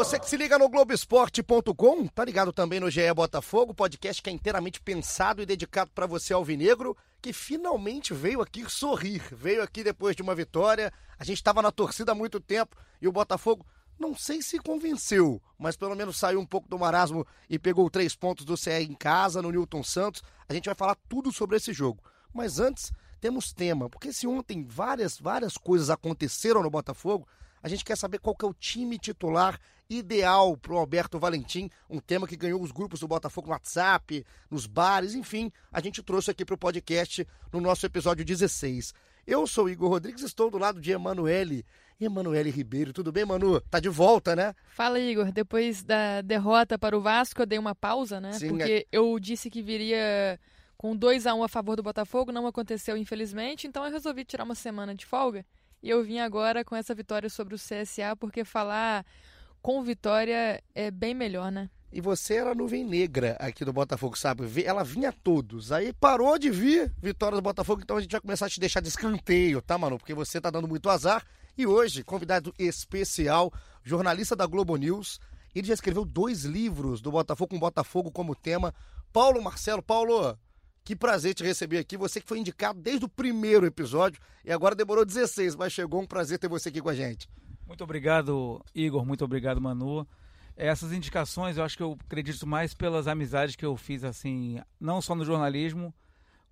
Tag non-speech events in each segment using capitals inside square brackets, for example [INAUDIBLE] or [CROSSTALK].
Você que se liga no Globoesporte.com, tá ligado também no GE Botafogo, podcast que é inteiramente pensado e dedicado para você alvinegro, que finalmente veio aqui sorrir, veio aqui depois de uma vitória. A gente estava na torcida há muito tempo e o Botafogo não sei se convenceu, mas pelo menos saiu um pouco do marasmo e pegou três pontos do CE em casa, no Newton Santos. A gente vai falar tudo sobre esse jogo. Mas antes, temos tema, porque se ontem várias, várias coisas aconteceram no Botafogo, a gente quer saber qual que é o time titular ideal para o Alberto Valentim, um tema que ganhou os grupos do Botafogo no WhatsApp, nos bares, enfim, a gente trouxe aqui para o podcast no nosso episódio 16. Eu sou Igor Rodrigues, estou do lado de Emanuele. Emanuele Ribeiro, tudo bem, Manu? Tá de volta, né? Fala, Igor. Depois da derrota para o Vasco, eu dei uma pausa, né? Sim, Porque eu disse que viria com 2 a 1 um a favor do Botafogo, não aconteceu, infelizmente, então eu resolvi tirar uma semana de folga. E eu vim agora com essa vitória sobre o CSA, porque falar com vitória é bem melhor, né? E você era a nuvem negra aqui do Botafogo, sabe? Ela vinha a todos. Aí parou de vir vitória do Botafogo, então a gente vai começar a te deixar de escanteio, tá, mano? Porque você tá dando muito azar. E hoje, convidado especial, jornalista da Globo News. Ele já escreveu dois livros do Botafogo com Botafogo como tema. Paulo Marcelo. Paulo, que prazer te receber aqui. Você que foi indicado desde o primeiro episódio e agora demorou 16, mas chegou um prazer ter você aqui com a gente. Muito obrigado, Igor. Muito obrigado, Manu. Essas indicações eu acho que eu acredito mais pelas amizades que eu fiz, assim, não só no jornalismo,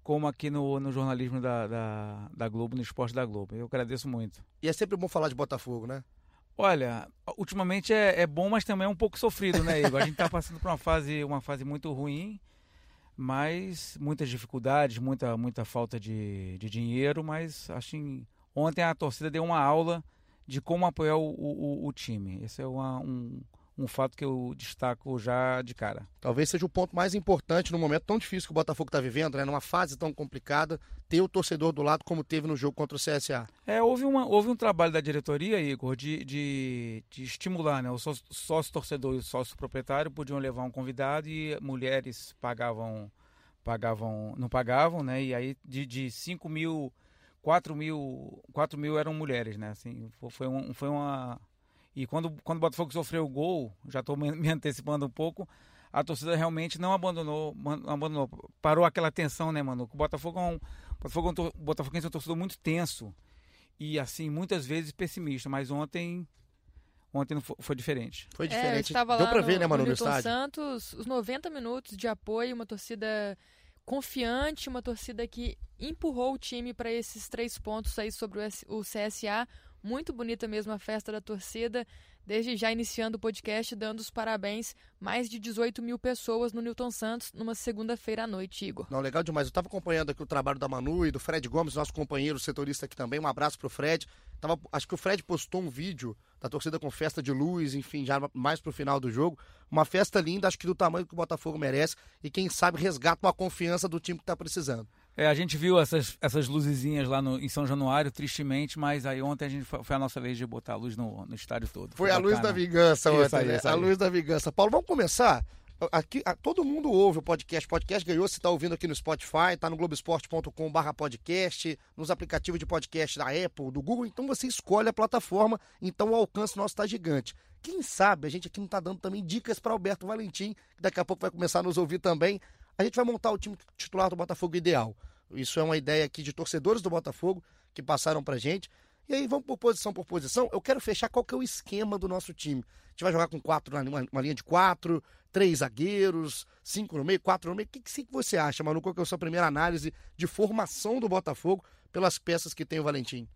como aqui no, no jornalismo da, da, da Globo, no esporte da Globo. Eu agradeço muito. E é sempre bom falar de Botafogo, né? Olha, ultimamente é, é bom, mas também é um pouco sofrido, né, Igor? A gente está passando por uma fase, uma fase muito ruim, mas muitas dificuldades, muita, muita falta de, de dinheiro, mas acho que ontem a torcida deu uma aula de como apoiar o, o, o time. Esse é uma, um, um fato que eu destaco já de cara. Talvez seja o ponto mais importante no momento tão difícil que o Botafogo está vivendo, né? numa fase tão complicada, ter o torcedor do lado como teve no jogo contra o CSA. É, houve, uma, houve um trabalho da diretoria, Igor, de, de, de estimular, né? O sócio, sócio torcedor e o sócio proprietário podiam levar um convidado e mulheres pagavam, pagavam não pagavam, né? E aí de, de 5 mil, 4 mil, 4 mil eram mulheres, né? Assim, foi, um, foi uma e quando, quando o Botafogo sofreu o gol, já estou [LAUGHS] me antecipando um pouco, a torcida realmente não abandonou, não abandonou. Parou aquela tensão, né, mano? O Botafogo é um, Botafogo, é um, Botafogo é um torcedor muito tenso e, assim, muitas vezes pessimista. Mas ontem ontem não foi, foi diferente. Foi diferente. É, Deu para ver, né, mano, no, no estádio. Santos, os 90 minutos de apoio, uma torcida confiante, uma torcida que empurrou o time para esses três pontos aí sobre o CSA. Muito bonita mesmo a festa da torcida. Desde já iniciando o podcast, dando os parabéns. Mais de 18 mil pessoas no Newton Santos numa segunda-feira à noite, Igor. Não, legal demais. Eu estava acompanhando aqui o trabalho da Manu e do Fred Gomes, nosso companheiro setorista aqui também. Um abraço pro Fred. Tava, acho que o Fred postou um vídeo da torcida com festa de luz, enfim, já mais pro final do jogo. Uma festa linda, acho que do tamanho que o Botafogo merece. E quem sabe resgata uma confiança do time que está precisando. É, a gente viu essas, essas luzezinhas lá no, em São Januário, tristemente, mas aí ontem a gente foi, foi a nossa vez de botar a luz no, no estádio todo. Foi, foi a luz da vingança ontem, aí, né? A luz da vingança. Paulo, vamos começar? Aqui, a, todo mundo ouve o podcast. Podcast ganhou, você está ouvindo aqui no Spotify, está no globesport.com.br podcast, nos aplicativos de podcast da Apple, do Google. Então você escolhe a plataforma, então o alcance nosso está gigante. Quem sabe a gente aqui não está dando também dicas para Alberto Valentim, que daqui a pouco vai começar a nos ouvir também. A gente vai montar o time titular do Botafogo ideal. Isso é uma ideia aqui de torcedores do Botafogo que passaram pra gente. E aí vamos por posição por posição. Eu quero fechar qual que é o esquema do nosso time. A gente vai jogar com quatro, uma, linha de quatro, três zagueiros, cinco no meio, quatro no meio. O que, que você acha, Manu? Qual que é a sua primeira análise de formação do Botafogo pelas peças que tem o Valentim?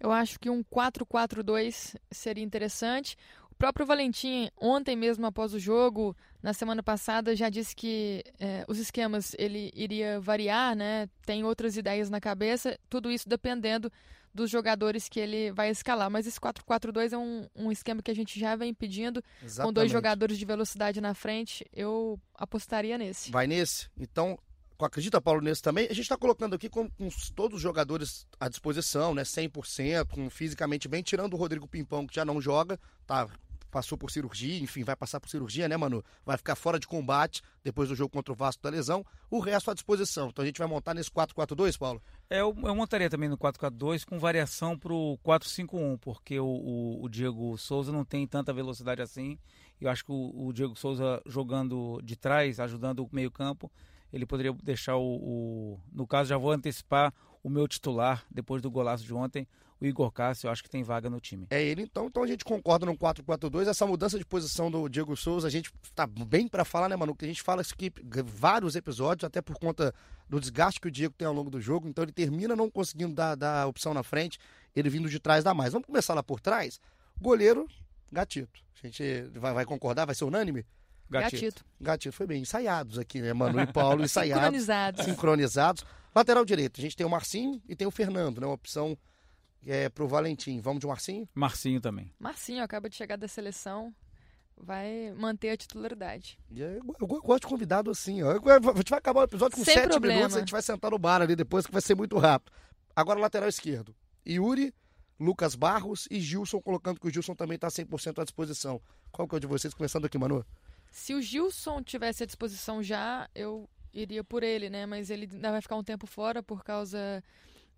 Eu acho que um 4-4-2 seria interessante. O próprio Valentim, ontem mesmo após o jogo, na semana passada, já disse que é, os esquemas ele iria variar, né? Tem outras ideias na cabeça, tudo isso dependendo dos jogadores que ele vai escalar. Mas esse 4-4-2 é um, um esquema que a gente já vem pedindo, Exatamente. com dois jogadores de velocidade na frente. Eu apostaria nesse. Vai nesse? Então, acredita, Paulo, nesse também? A gente está colocando aqui com, com, todos os jogadores à disposição, né? 100%, com, fisicamente bem, tirando o Rodrigo Pimpão, que já não joga, tá? Passou por cirurgia, enfim, vai passar por cirurgia, né, Manu? Vai ficar fora de combate depois do jogo contra o Vasco da lesão. O resto à disposição. Então a gente vai montar nesse 4-4-2, Paulo? É, eu, eu montaria também no 4-4-2 com variação para o 4-5-1, porque o, o, o, Diego Souza não tem tanta velocidade assim. Eu acho que o, o Diego Souza jogando de trás, ajudando o meio-campo, ele poderia deixar o, o, No caso, já vou antecipar o meu titular, depois do golaço de ontem, o Igor Cássio, eu acho que tem vaga no time. É ele, então, então a gente concorda no 4-4-2. Essa mudança de posição do Diego Souza, a gente tá bem para falar, né, Manu? Que a gente fala isso aqui vários episódios, até por conta do desgaste que o Diego tem ao longo do jogo. Então ele termina não conseguindo dar, dar opção na frente, ele vindo de trás dá mais. Vamos começar lá por trás? Goleiro, Gatito. A gente vai, vai concordar? Vai ser unânime? Gatito. Gatito. Gatito foi bem ensaiados aqui, né? Manu e [LAUGHS] Paulo ensaiados. sincronizados. Sincronizados. Lateral direito, a gente tem o Marcinho e tem o Fernando, né? Uma opção é, pro Valentim. Vamos de Marcinho? Marcinho também. Marcinho acaba de chegar da seleção. Vai manter a titularidade. Eu, eu, eu gosto de convidado assim, ó. A gente vai acabar o episódio com Sem sete problema. minutos, a gente vai sentar no bar ali depois, que vai ser muito rápido. Agora, lateral esquerdo. Yuri, Lucas Barros e Gilson, colocando que o Gilson também está 100% à disposição. Qual que é o de vocês? Começando aqui, Manu. Se o Gilson tivesse à disposição já, eu iria por ele, né? Mas ele ainda vai ficar um tempo fora por causa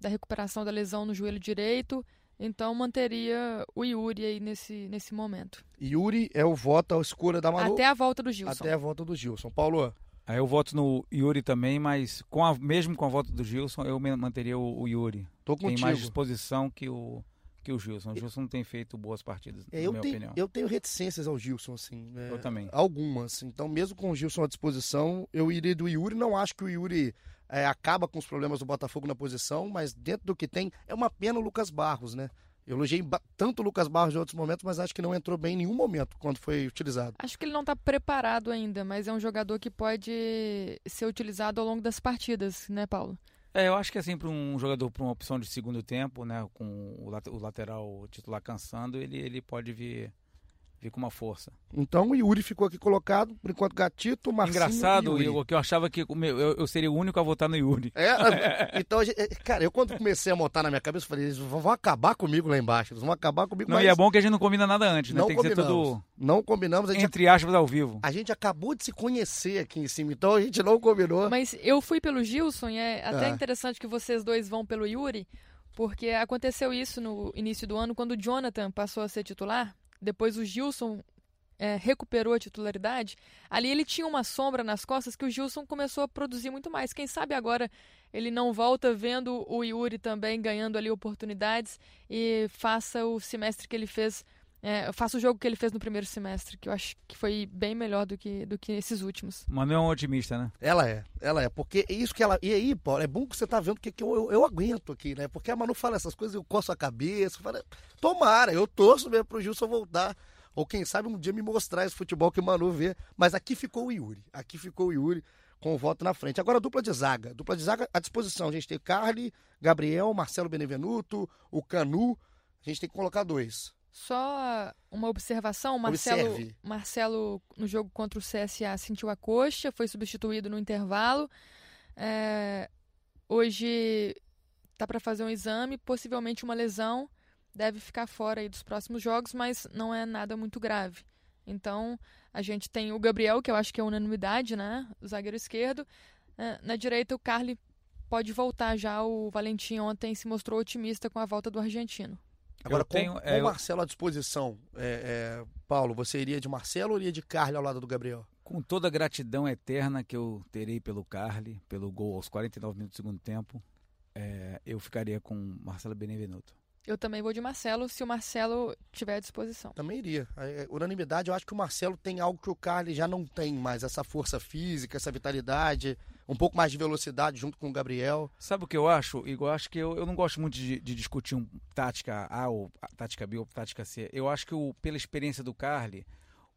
da recuperação da lesão no joelho direito. Então manteria o Yuri aí nesse, nesse momento. Yuri é o voto à escolha da Manu. Até a volta do Gilson. Até a volta do Gilson. Paulo? Aí eu voto no Yuri também, mas com a, mesmo com a volta do Gilson, eu manteria o, o Yuri. Tô contigo. Tem mais disposição que o, que o Gilson. O Gilson não tem feito boas partidas, É, na eu minha tenho, opinião. Eu tenho reticências ao Gilson, assim. é, Eu também. Algumas. Então, mesmo com o Gilson à disposição, eu iria do Yuri. Não acho que o Yuri é, acaba com os problemas do Botafogo na posição, mas dentro do que tem, é uma pena o Lucas Barros, né? Eu elogiei tanto o Lucas Barros em outros momentos, mas acho que não entrou bem em nenhum momento quando foi utilizado. Acho que ele não está preparado ainda, mas é um jogador que pode ser utilizado ao longo das partidas, né, Paulo? É, eu acho que é sempre um jogador para uma opção de segundo tempo, né? Com o lateral titular cansando, ele, ele pode vir, com uma força. Então o Yuri ficou aqui colocado, por enquanto Gatito, Marcinho Engraçado, e Yuri. Igor, que eu achava que eu, eu seria o único a votar no Yuri. É, [LAUGHS] então, é, cara, eu quando comecei a montar na minha cabeça, eu falei, eles vão vão acabar comigo lá embaixo, eles vão acabar comigo, Não, mas e é bom que a gente não combina nada antes, né? não Tem que ser combinamos. tudo Não combinamos, a gente, entre aspas ao vivo. a gente acabou de se conhecer aqui em cima, então a gente não combinou. Mas eu fui pelo Gilson e é até Ah. interessante que vocês dois vão pelo Yuri, porque aconteceu isso no início do ano, quando o Jonathan passou a ser titular, depois o Gilson é, recuperou a titularidade, ali ele tinha uma sombra nas costas que o Gilson começou a produzir muito mais. Quem sabe agora ele não volta vendo o Yuri também ganhando ali oportunidades e faça o semestre que ele fez, é, faça o jogo que ele fez no primeiro semestre, que eu acho que foi bem melhor do que, do que esses últimos. Manu é um otimista, né? Ela é, ela é, porque é isso que ela. E aí, Paulo, é bom que você tá vendo que, que eu, eu, eu aguento aqui, né? Porque a Manu fala essas coisas, eu coço a cabeça, eu falo, tomara, eu torço mesmo pro Gilson voltar. Ou quem sabe um dia me mostrar esse futebol que o Manu vê. Mas aqui ficou o Yuri. Aqui ficou o Yuri com o voto na frente. Agora, dupla de zaga. Dupla de zaga à disposição. A gente tem Carly, Gabriel, Marcelo Benevenuto, o Canu. A gente tem que colocar dois. Só uma observação, Marcelo, Observe. Marcelo no jogo contra o CSA sentiu a coxa, foi substituído no intervalo. É, hoje tá para fazer um exame, possivelmente uma lesão, deve ficar fora aí dos próximos jogos, mas não é nada muito grave. Então a gente tem o Gabriel, que eu acho que é unanimidade, né? O zagueiro esquerdo. É, na direita o Carly pode voltar já. O Valentim ontem se mostrou otimista com a volta do argentino. Agora, Eu tenho- com, é, com eu- o Marcelo à disposição, é, é, Paulo, você iria de Marcelo ou iria de Carly ao lado do Gabriel? Com toda a gratidão eterna que eu terei pelo Carly, pelo gol aos 49 minutos do segundo tempo, é, eu ficaria com Marcelo Benevenuto. Eu também vou de Marcelo, se o Marcelo tiver à disposição. Também iria. É, é, unanimidade, eu acho que o Marcelo tem algo que o Carly já não tem mais, essa força física, essa vitalidade, um pouco mais de velocidade junto com o Gabriel. Sabe o que eu acho? Igor, eu acho que eu, eu não gosto muito de, de discutir um tática A ou tática B ou tática C. Eu acho que o, pela experiência do Carly,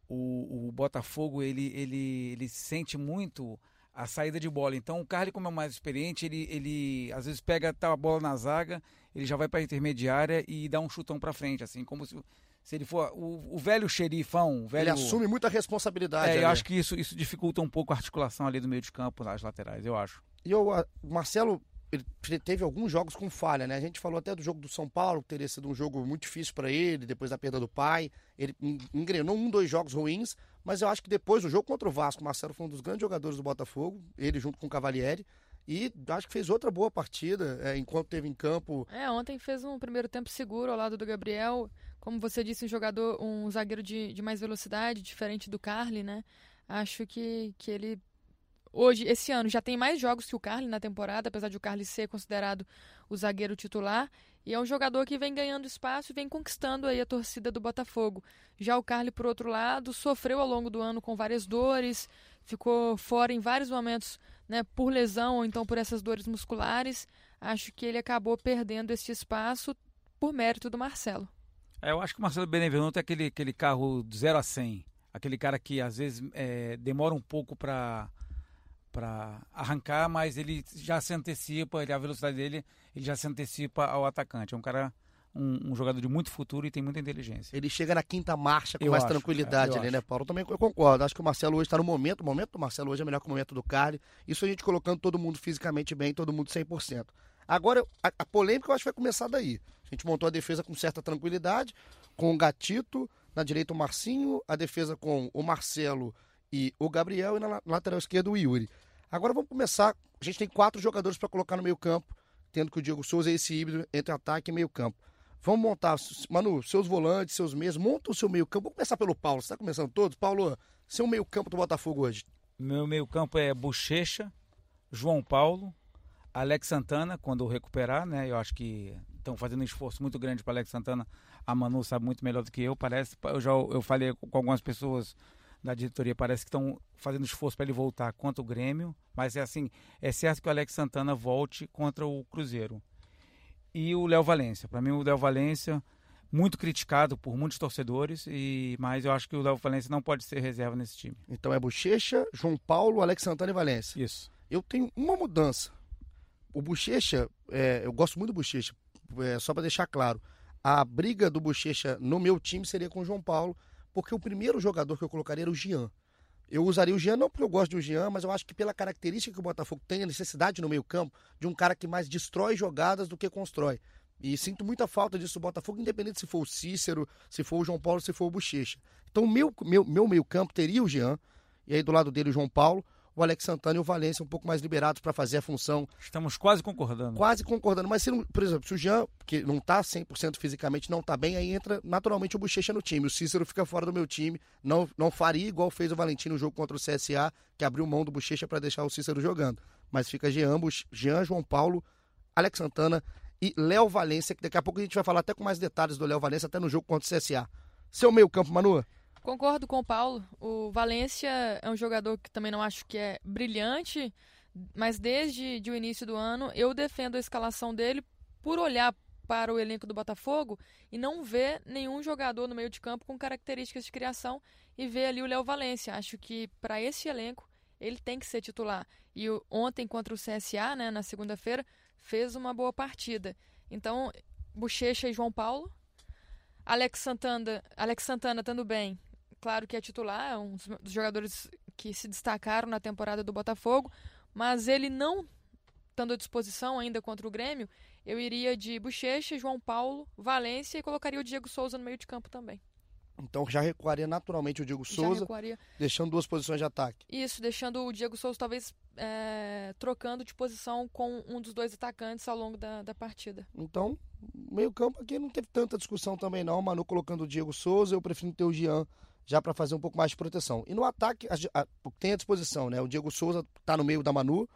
o, o Botafogo ele, ele, ele sente muito a saída de bola. Então o Carly, como é mais experiente, ele, ele às vezes pega tá, a bola na zaga, ele já vai para a intermediária e dá um chutão para frente, assim, como se, se ele for o, o velho xerifão. O velho, ele assume muita responsabilidade. É, eu acho que isso, isso dificulta um pouco a articulação ali do meio de campo, nas laterais, eu acho. E o Marcelo, ele teve alguns jogos com falha, né? A gente falou até do jogo do São Paulo, que teria sido um jogo muito difícil para ele, depois da perda do pai. Ele engrenou um, dois jogos ruins, mas eu acho que depois do jogo contra o Vasco, o Marcelo foi um dos grandes jogadores do Botafogo, ele junto com o Cavalieri. E acho que fez outra boa partida é, enquanto teve em campo. É, ontem fez um primeiro tempo seguro ao lado do Gabriel. Como você disse, um jogador, um zagueiro de, de mais velocidade, diferente do Carly, né? Acho que, que ele hoje, esse ano, já tem mais jogos que o Carly na temporada, apesar de o Carly ser considerado o zagueiro titular. E é um jogador que vem ganhando espaço e vem conquistando aí a torcida do Botafogo. Já o Carly, por outro lado, sofreu ao longo do ano com várias dores, ficou fora em vários momentos né, por lesão ou então por essas dores musculares. Acho que ele acabou perdendo esse espaço por mérito do Marcelo. É, eu acho que o Marcelo Benevenuto é aquele, aquele carro de 0 a 100. Aquele cara que às vezes é, demora um pouco para para arrancar, mas ele já se antecipa, ele, a velocidade dele, ele já se antecipa ao atacante. É um cara, um, um jogador de muito futuro e tem muita inteligência. Ele chega na quinta marcha com eu mais acho, tranquilidade é, ali, acho. né, Paulo? Também eu concordo. Acho que o Marcelo hoje está no momento, o momento do Marcelo hoje é melhor que o momento do Carly. Isso a gente colocando todo mundo fisicamente bem, todo mundo 100%. Agora, a, a polêmica eu acho que vai começar daí. A gente montou a defesa com certa tranquilidade, com o Gatito, na direita o Marcinho, a defesa com o Marcelo e o Gabriel, e na lateral esquerda o Yuri. Agora vamos começar. A gente tem quatro jogadores para colocar no meio campo, tendo que o Diego Souza é esse híbrido entre ataque e meio campo. Vamos montar, Manu, seus volantes, seus meios, monta o seu meio campo. Vamos começar pelo Paulo. Você está começando todos? Paulo, seu meio campo do Botafogo hoje. Meu meio campo é Bochecha, João Paulo, Alex Santana, quando recuperar, né? Eu acho que estão fazendo um esforço muito grande para Alex Santana. A Manu sabe muito melhor do que eu, parece. Eu já eu falei com algumas pessoas da diretoria parece que estão fazendo esforço para ele voltar contra o Grêmio, mas é assim, é certo que o Alex Santana volte contra o Cruzeiro. E o Léo Valência, para mim o Léo Valência muito criticado por muitos torcedores, e mas eu acho que o Léo Valência não pode ser reserva nesse time. Então é Bochecha, João Paulo, Alex Santana e Valência. Isso. Eu tenho uma mudança. O Bochecha, é, eu gosto muito do Bochecha, é, só para deixar claro. A briga do Bochecha no meu time seria com o João Paulo, porque o primeiro jogador que eu colocaria era o Jean. Eu usaria o Jean não porque eu gosto do Jean, mas eu acho que pela característica que o Botafogo tem, a necessidade no meio-campo de um cara que mais destrói jogadas do que constrói. E sinto muita falta disso Botafogo, independente se for o Cícero, se for o João Paulo, se for o Bochecha. Então, meu, meu, meu meio-campo teria o Jean, e aí do lado dele o João Paulo, o Alex Santana e o Valência um pouco mais liberados para fazer a função. Estamos quase concordando. Quase concordando. Mas, se não, por exemplo, se o Jean, que não está 100% fisicamente, não está bem, aí entra naturalmente o Bochecha no time. O Cícero fica fora do meu time. Não, não faria igual fez o Valentim no jogo contra o CSA, que abriu mão do Bochecha para deixar o Cícero jogando. Mas fica Jean, Jean, João Paulo, Alex Santana e Léo Valência, que daqui a pouco a gente vai falar até com mais detalhes do Léo Valência, até no jogo contra o CSA. Seu meio campo, Manu? Concordo com o Paulo. O Valência é um jogador que também não acho que é brilhante, mas desde de o início do ano eu defendo a escalação dele por olhar para o elenco do Botafogo e não ver nenhum jogador no meio de campo com características de criação e ver ali o Léo Valência. Acho que para esse elenco ele tem que ser titular. E ontem contra o CSA, né, na segunda-feira, fez uma boa partida. Então, Bochecha e João Paulo. Alex Santana, Alex Santana estando bem, claro que é titular, é um dos jogadores que se destacaram na temporada do Botafogo, mas ele não estando à disposição ainda contra o Grêmio, eu iria de Bochecha, João Paulo, Valência e colocaria o Diego Souza no meio de campo também. Então já recuaria naturalmente o Diego Souza, deixando duas posições de ataque. Isso, deixando o Diego Souza talvez é, trocando de posição com um dos dois atacantes ao longo da, da partida. Então, meio campo aqui não teve tanta discussão também não, Manu colocando o Diego Souza, eu prefiro ter o Jean já para fazer um pouco mais de proteção. E no ataque, a, a, tem à disposição, né? O Diego Souza está no meio da Manu,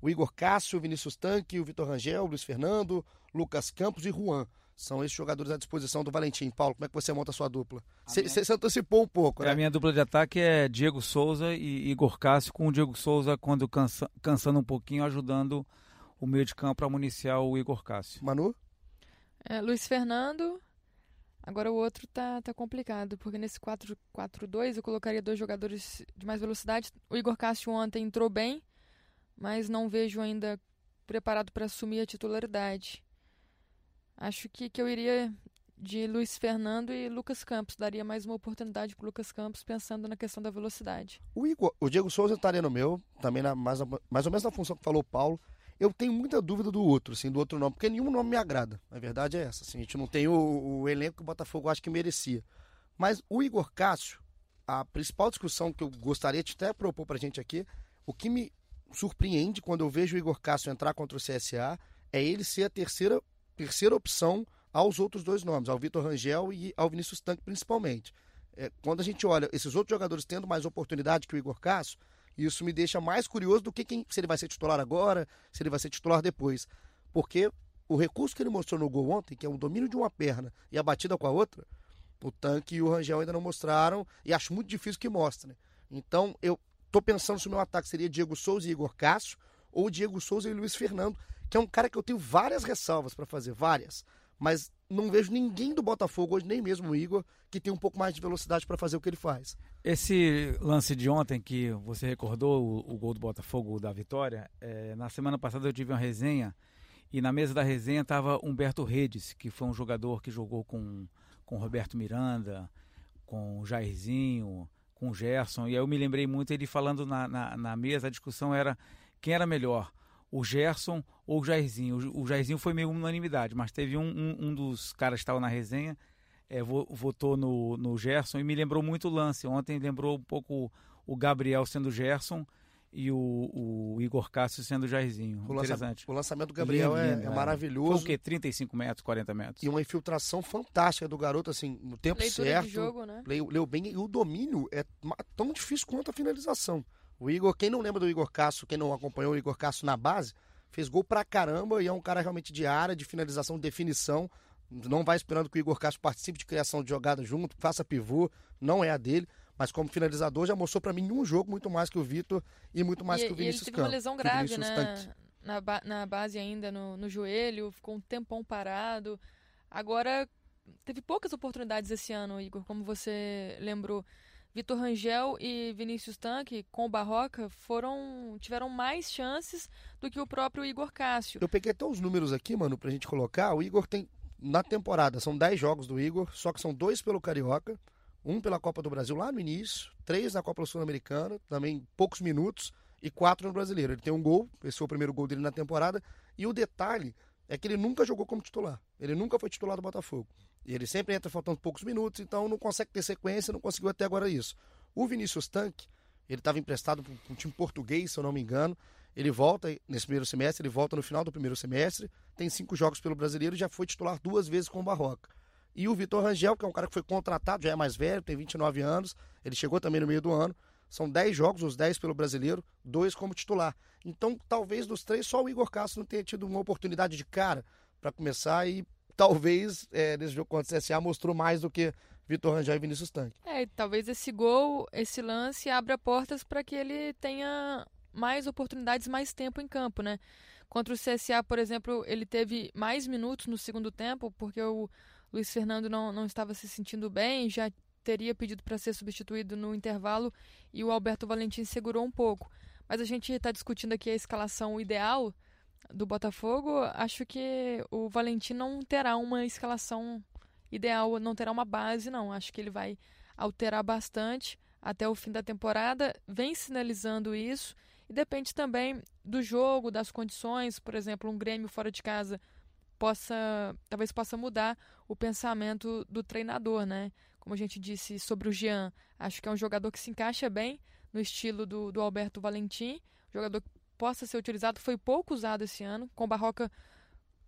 o Igor Cássio, o Vinícius Tanque, o Vitor Rangel, o Luiz Fernando, Lucas Campos e Juan. São esses jogadores à disposição do Valentim. Paulo, como é que você monta a sua dupla? Você minha... se antecipou um pouco, é, né? A minha dupla de ataque é Diego Souza e Igor Cássio, com o Diego Souza, quando cansa, cansando um pouquinho, ajudando o meio de campo para municiar o Igor Cássio. Manu? É, Luiz Fernando, Agora o outro tá, tá complicado, porque nesse 4-4-2 eu colocaria dois jogadores de mais velocidade. O Igor Cássio ontem entrou bem, mas não vejo ainda preparado para assumir a titularidade. Acho que, que eu iria de Luiz Fernando e Lucas Campos. Daria mais uma oportunidade para Lucas Campos, pensando na questão da velocidade. O, Igor, o Diego Souza estaria no meu, também na, mais, mais ou menos na função que falou o Paulo. Eu tenho muita dúvida do outro, assim, do outro nome, porque nenhum nome me agrada. A verdade é essa. Assim, a gente não tem o, o elenco que o Botafogo acho que merecia. Mas o Igor Cássio, a principal discussão que eu gostaria de até propor para a gente aqui, o que me surpreende quando eu vejo o Igor Cássio entrar contra o CSA é ele ser a terceira, terceira opção aos outros dois nomes, ao Vitor Rangel e ao Vinícius Tanque principalmente. É, quando a gente olha esses outros jogadores tendo mais oportunidade que o Igor Cássio, isso me deixa mais curioso do que quem, se ele vai ser titular agora, se ele vai ser titular depois. Porque o recurso que ele mostrou no gol ontem, que é o domínio de uma perna e a batida com a outra, o Tanque e o Rangel ainda não mostraram e acho muito difícil que mostrem. Então eu tô pensando se o meu ataque seria Diego Souza e Igor Cássio ou Diego Souza e Luiz Fernando, que é um cara que eu tenho várias ressalvas para fazer, várias. Mas não vejo ninguém do Botafogo hoje, nem mesmo o Igor, que tem um pouco mais de velocidade para fazer o que ele faz. Esse lance de ontem que você recordou, o, o gol do Botafogo da vitória, é, na semana passada eu tive uma resenha e na mesa da resenha estava Humberto Redes, que foi um jogador que jogou com, com Roberto Miranda, com Jairzinho, com Gerson, e aí eu me lembrei muito ele falando na, na, na mesa, a discussão era quem era melhor, o Gerson ou o Jairzinho. O, Jairzinho foi meio unanimidade, mas teve um, um, um dos caras que estava na resenha, é, votou no, no Gerson e me lembrou muito o lance. Ontem lembrou um pouco o Gabriel sendo o Gerson e o, o, Igor Cássio sendo o Jairzinho. O Interessante. o lançamento do Gabriel lindo, é, lindo, é, é, maravilhoso. Foi o quê? 35 metros, 40 metros. E uma infiltração fantástica do garoto, assim, no tempo Leitura certo. De jogo, né? leu, leu bem. E o domínio é tão difícil quanto a finalização. O Igor, quem não lembra do Igor Cássio, quem não acompanhou o Igor Cássio na base, fez gol pra caramba e é um cara realmente de área, de finalização, de definição. Não vai esperando que o Igor Cássio participe de criação de jogada junto, faça pivô, não é a dele. Mas como finalizador já mostrou para mim um jogo muito mais que o Vitor e muito mais e, que o Vinícius ele teve Campos. uma lesão grave, né? Na, ba na base ainda, no, no joelho, ficou um tempão parado. Agora, teve poucas oportunidades esse ano, Igor, como você lembrou. Vitor Rangel e Vinícius Tanque, com o Barroca, foram tiveram mais chances do que o próprio Igor Cássio. Eu peguei até os números aqui, mano, pra gente colocar. O Igor tem, na temporada, são 10 jogos do Igor, só que são dois pelo Carioca, um pela Copa do Brasil lá no início, três na Copa Sul-Americana, também poucos minutos, e quatro no Brasileiro. Ele tem um gol, esse foi o primeiro gol dele na temporada, e o detalhe é que ele nunca jogou como titular. Ele nunca foi titular do Botafogo. E ele sempre entra faltando poucos minutos, então não consegue ter sequência, não conseguiu até agora isso. O Vinícius Tanque, ele estava emprestado para um time português, se eu não me engano. Ele volta nesse primeiro semestre, ele volta no final do primeiro semestre, tem cinco jogos pelo brasileiro e já foi titular duas vezes com o Barroca. E o Vitor Rangel, que é um cara que foi contratado, já é mais velho, tem 29 anos, ele chegou também no meio do ano. São 10 jogos, os 10 pelo brasileiro, dois como titular. Então, talvez dos três, só o Igor Castro não tenha tido uma oportunidade de cara para começar e talvez é, nesse jogo contra o CSA mostrou mais do que Vitor Rangel e Vinícius Tanque. É, talvez esse gol, esse lance abra portas para que ele tenha mais oportunidades, mais tempo em campo, né? Contra o CSA, por exemplo, ele teve mais minutos no segundo tempo, porque o Luiz Fernando não, não estava se sentindo bem, já teria pedido para ser substituído no intervalo e o Alberto Valentim segurou um pouco. Mas a gente está discutindo aqui a escalação ideal do Botafogo, acho que o Valentim não terá uma escalação ideal, não terá uma base, não. Acho que ele vai alterar bastante até o fim da temporada, vem sinalizando isso e depende também do jogo, das condições, por exemplo, um Grêmio fora de casa possa, talvez possa mudar o pensamento do treinador, né? Como a gente disse sobre o Jean, acho que é um jogador que se encaixa bem no estilo do, do Alberto Valentim, jogador que possa ser utilizado. Foi pouco usado esse ano, com Barroca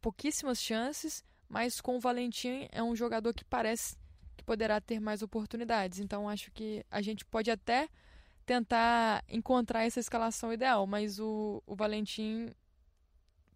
pouquíssimas chances, mas com o Valentim é um jogador que parece que poderá ter mais oportunidades. Então acho que a gente pode até tentar encontrar essa escalação ideal, mas o, o Valentim,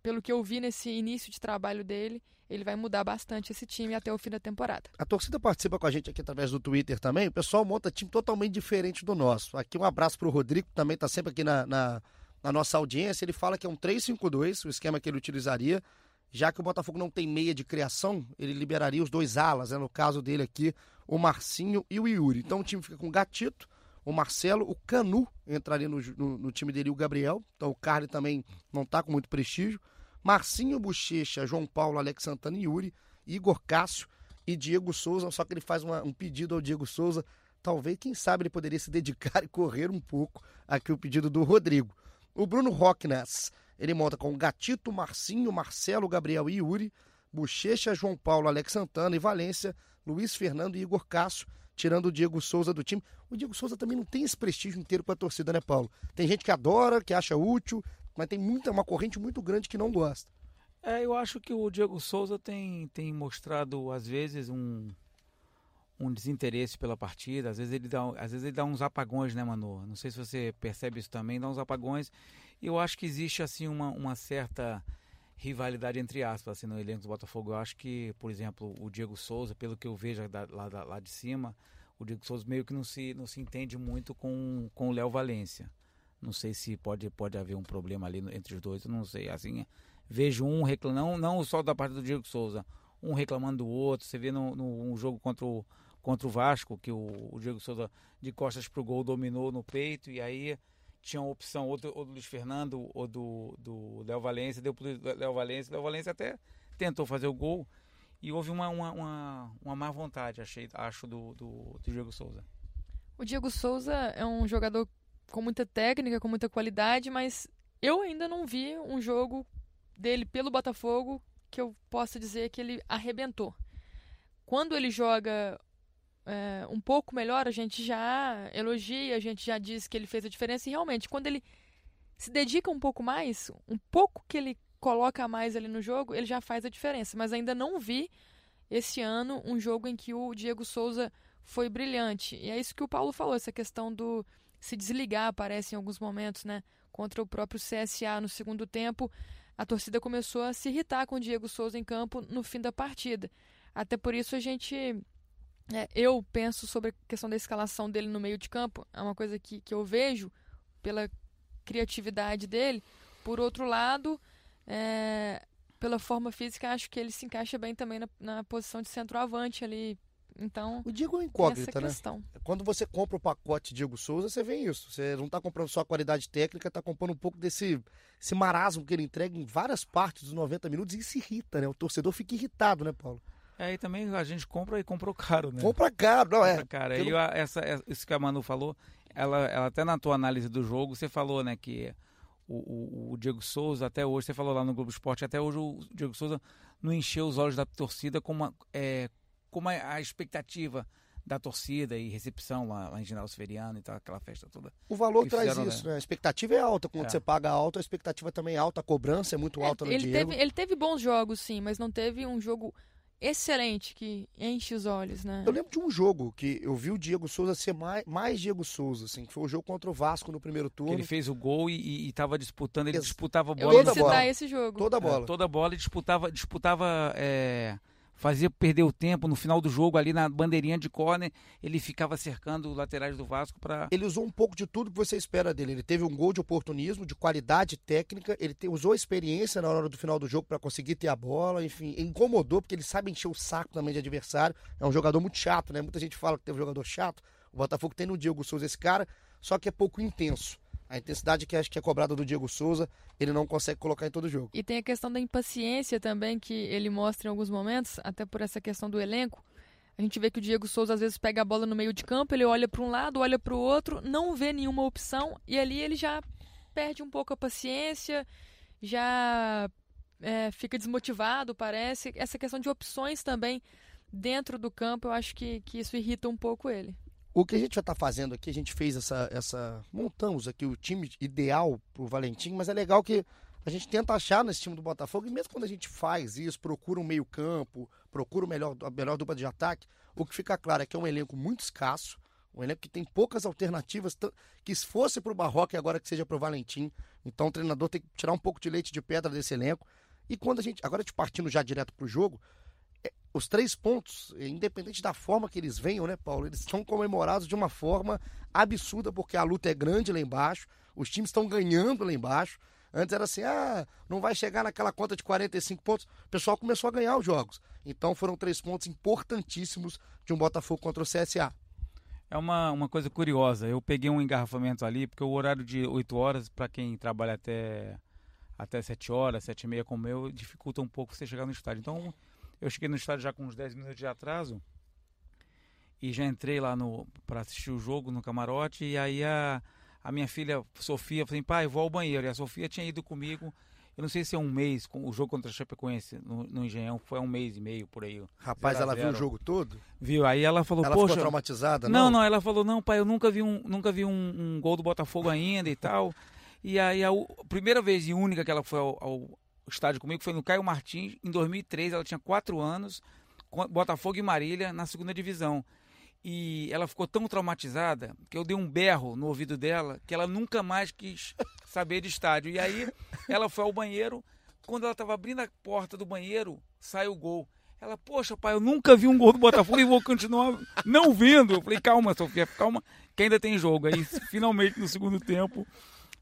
pelo que eu vi nesse início de trabalho dele, ele vai mudar bastante esse time até o fim da temporada. A torcida participa com a gente aqui através do Twitter também. O pessoal monta time totalmente diferente do nosso. Aqui um abraço para o Rodrigo, que também está sempre aqui na, na na nossa audiência, ele fala que é um 3-5-2, o esquema que ele utilizaria, já que o Botafogo não tem meia de criação, ele liberaria os dois alas, né? no caso dele aqui, o Marcinho e o Yuri. Então o time fica com o Gatito, o Marcelo, o Canu entraria no, no, no time dele e o Gabriel. Então o Carly também não está com muito prestígio. Marcinho Bochecha, João Paulo, Alex Santana e Yuri, Igor Cássio e Diego Souza. Só que ele faz uma, um pedido ao Diego Souza. Talvez, quem sabe, ele poderia se dedicar [LAUGHS] e correr um pouco aqui o pedido do Rodrigo. O Bruno Rockness, ele monta com Gatito, Marcinho, Marcelo, Gabriel e Yuri, Bochecha, João Paulo, Alex Santana e Valência, Luiz Fernando e Igor Cássio tirando o Diego Souza do time. O Diego Souza também não tem esse prestígio inteiro com a torcida, né, Paulo? Tem gente que adora, que acha útil, mas tem muita, uma corrente muito grande que não gosta. É, eu acho que o Diego Souza tem, tem mostrado, às vezes, um, um desinteresse pela partida. Às vezes, ele dá, às vezes ele dá uns apagões, né, Manu? Não sei se você percebe isso também, dá uns apagões. E eu acho que existe, assim, uma, uma certa rivalidade entre aspas assim, no elenco do Botafogo. Eu acho que, por exemplo, o Diego Souza, pelo que eu vejo da, lá, da, lá de cima, o Diego Souza meio que não se, não se entende muito com, com o Léo Valência. Não sei se pode, pode haver um problema ali entre os dois, não sei. Assim, vejo um reclamando, não, não só da parte do Diego Souza, um reclamando do outro. Você vê no, no um jogo contra o, contra o Vasco, que o, o Diego Souza de costas pro gol dominou no peito, e aí tinha uma opção ou do, ou do Luiz Fernando ou do, do Léo Valência, deu pro Léo Valência, Léo Valência até tentou fazer o gol e houve uma, uma, uma, uma má vontade, achei, acho, do, do, do Diego Souza. O Diego Souza é um jogador com muita técnica, com muita qualidade, mas eu ainda não vi um jogo dele pelo Botafogo que eu possa dizer que ele arrebentou. Quando ele joga é, um pouco melhor, a gente já elogia, a gente já diz que ele fez a diferença. E realmente, quando ele se dedica um pouco mais, um pouco que ele coloca mais ali no jogo, ele já faz a diferença. Mas ainda não vi esse ano um jogo em que o Diego Souza foi brilhante. E é isso que o Paulo falou, essa questão do se desligar, aparece em alguns momentos, né? Contra o próprio CSA no segundo tempo, a torcida começou a se irritar com o Diego Souza em campo no fim da partida. Até por isso a gente é, eu penso sobre a questão da escalação dele no meio de campo, é uma coisa que, que eu vejo pela criatividade dele. Por outro lado, é, pela forma física, acho que ele se encaixa bem também na, na posição de centroavante ali. Então, o Diego é incógnita, né? Quando você compra o pacote Diego Souza, você vê isso. Você não está comprando só a qualidade técnica, está comprando um pouco desse esse marasmo que ele entrega em várias partes dos 90 minutos e se irrita, né? O torcedor fica irritado, né, Paulo? É, e também a gente compra e comprou caro, né? Compra caro, não é? Cara, e essa, isso que a Manu falou, ela, ela até na tua análise do jogo, você falou, né, que o, o, o, Diego Souza, até hoje, você falou lá no Globo Esporte, até hoje o Diego Souza não encheu os olhos da torcida com uma, é, com uma, a expectativa da torcida e recepção lá, lá em General Severiano e tal, aquela festa toda. O valor traz fizeram, isso, né? A expectativa é alta. Quando é. você paga alto, a expectativa também é alta, a cobrança é muito alta no ele Diego. Teve, ele teve bons jogos, sim, mas não teve um jogo excelente que enche os olhos, né? Eu lembro de um jogo que eu vi o Diego Souza ser mais, mais Diego Souza, assim, que foi o jogo contra o Vasco no primeiro turno. Que ele fez o gol e, estava disputando, ele Ex disputava a bola. Eu ia citar esse jogo. Toda a bola. É, toda a bola e disputava, disputava é, fazia perder o tempo no final do jogo ali na bandeirinha de córner, ele ficava cercando os laterais do Vasco para Ele usou um pouco de tudo que você espera dele. Ele teve um gol de oportunismo, de qualidade técnica, ele te, usou experiência na hora do final do jogo para conseguir ter a bola, enfim, incomodou porque ele sabe encher o saco também de adversário. É um jogador muito chato, né? Muita gente fala que teve um jogador chato. O Botafogo tem no Diego Souza esse cara, só que é pouco intenso. A intensidade que acho que é cobrada do Diego Souza, ele não consegue colocar em todo jogo. E tem a questão da impaciência também que ele mostra em alguns momentos, até por essa questão do elenco. A gente vê que o Diego Souza às vezes pega a bola no meio de campo, ele olha para um lado, olha para o outro, não vê nenhuma opção e ali ele já perde um pouco a paciência, já é, fica desmotivado, parece. Essa questão de opções também dentro do campo, eu acho que, que isso irrita um pouco ele. O que a gente já está fazendo aqui, a gente fez essa, essa. Montamos aqui o time ideal para o Valentim, mas é legal que a gente tenta achar nesse time do Botafogo, e mesmo quando a gente faz isso, procura um meio-campo, procura o melhor, a melhor dupla de ataque, o que fica claro é que é um elenco muito escasso, um elenco que tem poucas alternativas, que se fosse para o Barroca e agora que seja para o Valentim. Então o treinador tem que tirar um pouco de leite de pedra desse elenco. E quando a gente. Agora a gente partindo já direto para o jogo, os três pontos, independente da forma que eles venham, né, Paulo? Eles são comemorados de uma forma absurda, porque a luta é grande lá embaixo, os times estão ganhando lá embaixo. Antes era assim, ah, não vai chegar naquela conta de 45 pontos. O pessoal começou a ganhar os jogos. Então foram três pontos importantíssimos de um Botafogo contra o CSA. É uma, uma coisa curiosa. Eu peguei um engarrafamento ali, porque o horário de 8 horas, para quem trabalha até, até 7 horas, 7 e meia como eu, dificulta um pouco você chegar no estádio. Então, eu cheguei no estádio já com uns 10 minutos de atraso e já entrei lá no para assistir o jogo no camarote. E aí a, a minha filha Sofia falou assim: pai, vou ao banheiro. E a Sofia tinha ido comigo eu não sei se é um mês, com o jogo contra a Chapecoense no, no Engenhão, foi um mês e meio por aí. Rapaz, ela viu o jogo todo? Viu, aí ela falou, ela poxa... ficou traumatizada, não? Não, não, ela falou, não, pai, eu nunca vi um, nunca vi um, um gol do Botafogo ainda e tal. E aí a, a, primeira vez e única que ela foi ao, ao estádio comigo foi no Caio Martins, em 2003, ela tinha quatro anos, Botafogo e Marília na segunda divisão. E ela ficou tão traumatizada que eu dei um berro no ouvido dela que ela nunca mais quis saber de estádio. E aí ela foi ao banheiro, quando ela estava abrindo a porta do banheiro, saiu o gol. Ela, poxa, pai, eu nunca vi um gol do Botafogo e vou continuar não vendo. Eu falei, calma, Sofia, calma, que ainda tem jogo. Aí, finalmente, no segundo tempo,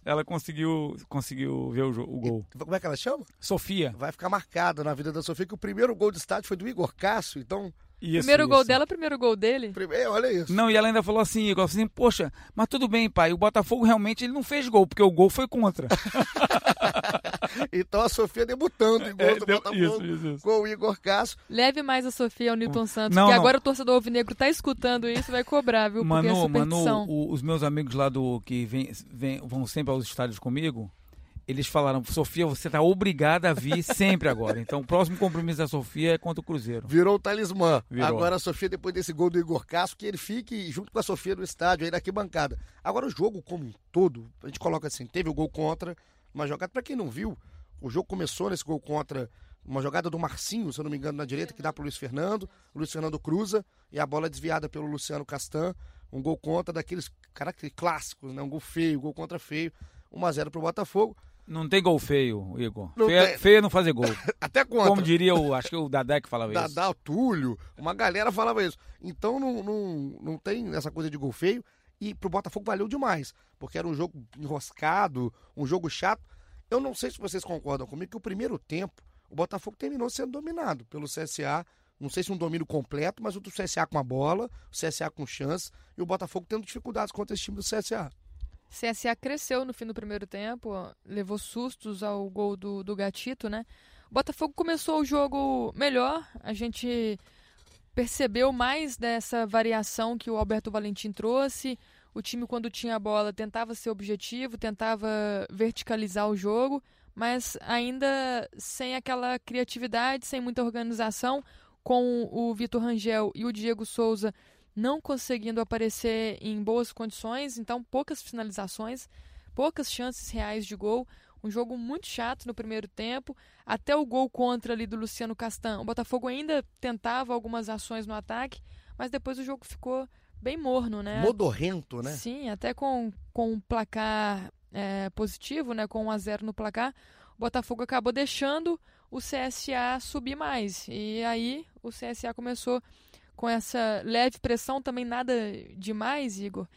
ela conseguiu, conseguiu ver o, o gol. E, como é que ela chama? Sofia. Vai ficar marcado na vida da Sofia que o primeiro gol do estádio foi do Igor Cássio, então isso, primeiro isso. gol dela, primeiro gol dele. Primeiro, é, olha isso. Não, e ela ainda falou assim, igual assim, poxa, mas tudo bem, pai, o Botafogo realmente ele não fez gol, porque o gol foi contra. [LAUGHS] [LAUGHS] então a Sofia debutando em gol é, do deu, Botafogo isso, isso, isso. com o Igor Castro. Leve mais a Sofia ao Newton Santos, não, que não. agora o torcedor alvinegro tá escutando isso vai cobrar, viu? Manu, porque é Manu, o, os meus amigos lá do que vem, vem, vão sempre aos estádios comigo, eles falaram, Sofia, você está obrigada a vir sempre agora. [LAUGHS] Então, o próximo compromisso da Sofia é contra o Cruzeiro. Virou o talismã. Virou. Agora a Sofia, depois desse gol do Igor Castro, que ele fique junto com a Sofia no estádio, aí daqui bancada. Agora, o jogo como um todo, a gente coloca assim, teve o gol contra, uma jogada, para quem não viu, o jogo começou nesse gol contra, uma jogada do Marcinho, se eu não me engano, na direita, que dá para o Luiz Fernando. O Luiz Fernando cruza e a bola é desviada pelo Luciano Castan. Um gol contra daqueles clássicos, né? Um gol feio, gol contra feio. 1 a 0 pro Botafogo. Não tem gol feio, Igor. Não feio, feio é não fazer gol. [LAUGHS] Até quando? Como diria o, acho que o Dadé que falava Dadá, isso. Dadá, o Túlio, uma galera falava isso. Então não, não, não tem essa coisa de gol feio. E pro Botafogo valeu demais. Porque era um jogo enroscado, um jogo chato. Eu não sei se vocês concordam comigo que o primeiro tempo o Botafogo terminou sendo dominado pelo CSA. Não sei se um domínio completo, mas o do CSA com a bola, o CSA com chance e o Botafogo tendo dificuldades contra esse time do CSA. CSA cresceu no fim do primeiro tempo, levou sustos ao gol do, do Gatito, né? O Botafogo começou o jogo melhor, a gente percebeu mais dessa variação que o Alberto Valentim trouxe. O time, quando tinha a bola, tentava ser objetivo, tentava verticalizar o jogo, mas ainda sem aquela criatividade, sem muita organização, com o Vitor Rangel e o Diego Souza não conseguindo aparecer em boas condições, então poucas finalizações, poucas chances reais de gol. Um jogo muito chato no primeiro tempo, até o gol contra ali do Luciano Castan. O Botafogo ainda tentava algumas ações no ataque, mas depois o jogo ficou bem morno, né? Modorrento, né? Sim, até com, com um placar é, positivo, né? Com 1 a 0 no placar, o Botafogo acabou deixando o CSA subir mais. E aí o CSA começou com essa leve pressão, também nada demais, Igor.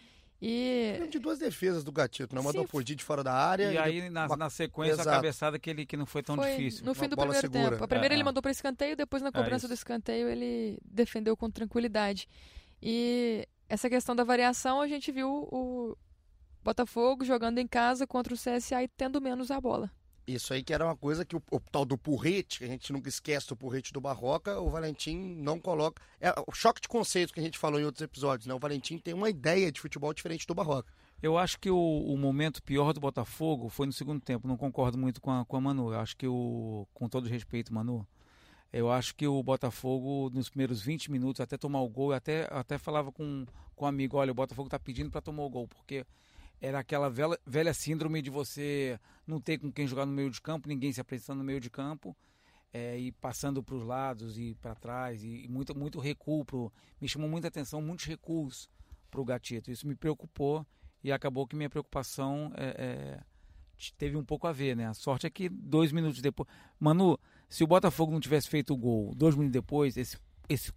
E... De duas defesas do Gatito, né? Uma do Apodi de fora da área. E, e aí, na, uma... na sequência, Exato. a cabeçada que, ele, que não foi tão foi difícil. No fim do primeiro segura. tempo. A primeira é, ele é. mandou para escanteio, depois na é cobrança é do escanteio ele defendeu com tranquilidade. E essa questão da variação, a gente viu o Botafogo jogando em casa contra o CSA e tendo menos a bola. Isso aí que era uma coisa que o, o tal do porrete, que a gente nunca esquece do porrete do Barroca, o Valentim não coloca. É o choque de conceitos que a gente falou em outros episódios, né? O Valentim tem uma ideia de futebol diferente do Barroca. Eu acho que o, o momento pior do Botafogo foi no segundo tempo. Não concordo muito com a, com a Manu. Eu acho que o. Com todo respeito, Manu. Eu acho que o Botafogo, nos primeiros 20 minutos, até tomar o gol, eu até, até falava com, com um amigo: olha, o Botafogo está pedindo para tomar o gol, porque era aquela velha, velha síndrome de você não ter com quem jogar no meio de campo, ninguém se apresentando no meio de campo, é, e passando para os lados e para trás, e, e, muito, muito recuo. Pro, me chamou muita atenção, muitos recuos para o Gatito. Isso me preocupou e acabou que minha preocupação é, é, teve um pouco a ver, né? A sorte é que dois minutos depois. Manu, se o Botafogo não tivesse feito o gol dois minutos depois, esse, esse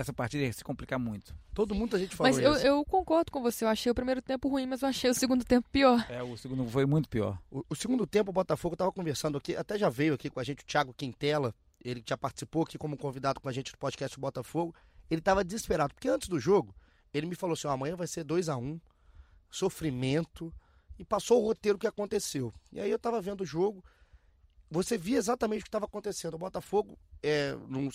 essa partida ia se complicar muito. Todo mundo a gente falou Mas eu, eu, concordo com você. Eu achei o primeiro tempo ruim, mas eu achei o segundo tempo pior. É, o segundo foi muito pior. O, o segundo tempo, o Botafogo estava conversando aqui, até já veio aqui com a gente o Thiago Quintela, ele já participou aqui como convidado com a gente do podcast do Botafogo. Ele estava desesperado, porque antes do jogo, Ele me falou assim: oh, amanhã vai ser 2 a 1 um, sofrimento. E passou o roteiro que aconteceu. E aí eu tava vendo o jogo, você via exatamente o que estava acontecendo. O Botafogo, é, num,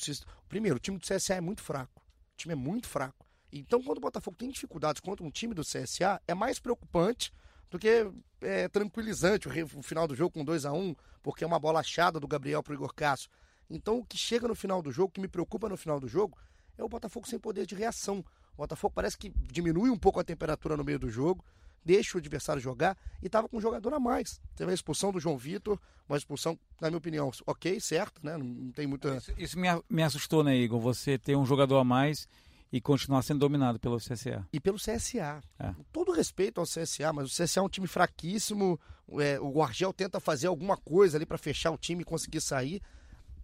primeiro, o time do CSA é muito fraco. O time é muito fraco. Então, quando o Botafogo tem dificuldades contra um time do CSA, é mais preocupante do que é, tranquilizante o, final do jogo com 2 a 1 um, porque é uma bola achada do Gabriel para o Igor Cássio. Então, o que chega no final do jogo, o que me preocupa no final do jogo, é o Botafogo sem poder de reação. O Botafogo parece que diminui um pouco a temperatura no meio do jogo, deixa o adversário jogar e estava com um jogador a mais. Teve a expulsão do João Vitor, uma expulsão, na minha opinião, ok, certo, né? Não tem muita. Isso, isso me, me assustou, né, Igor? Você ter um jogador a mais e continuar sendo dominado pelo CSA. E pelo CSA. É. Todo respeito ao CSA, mas o CSA é um time fraquíssimo. É, o Guargel tenta fazer alguma coisa ali para fechar o time e conseguir sair.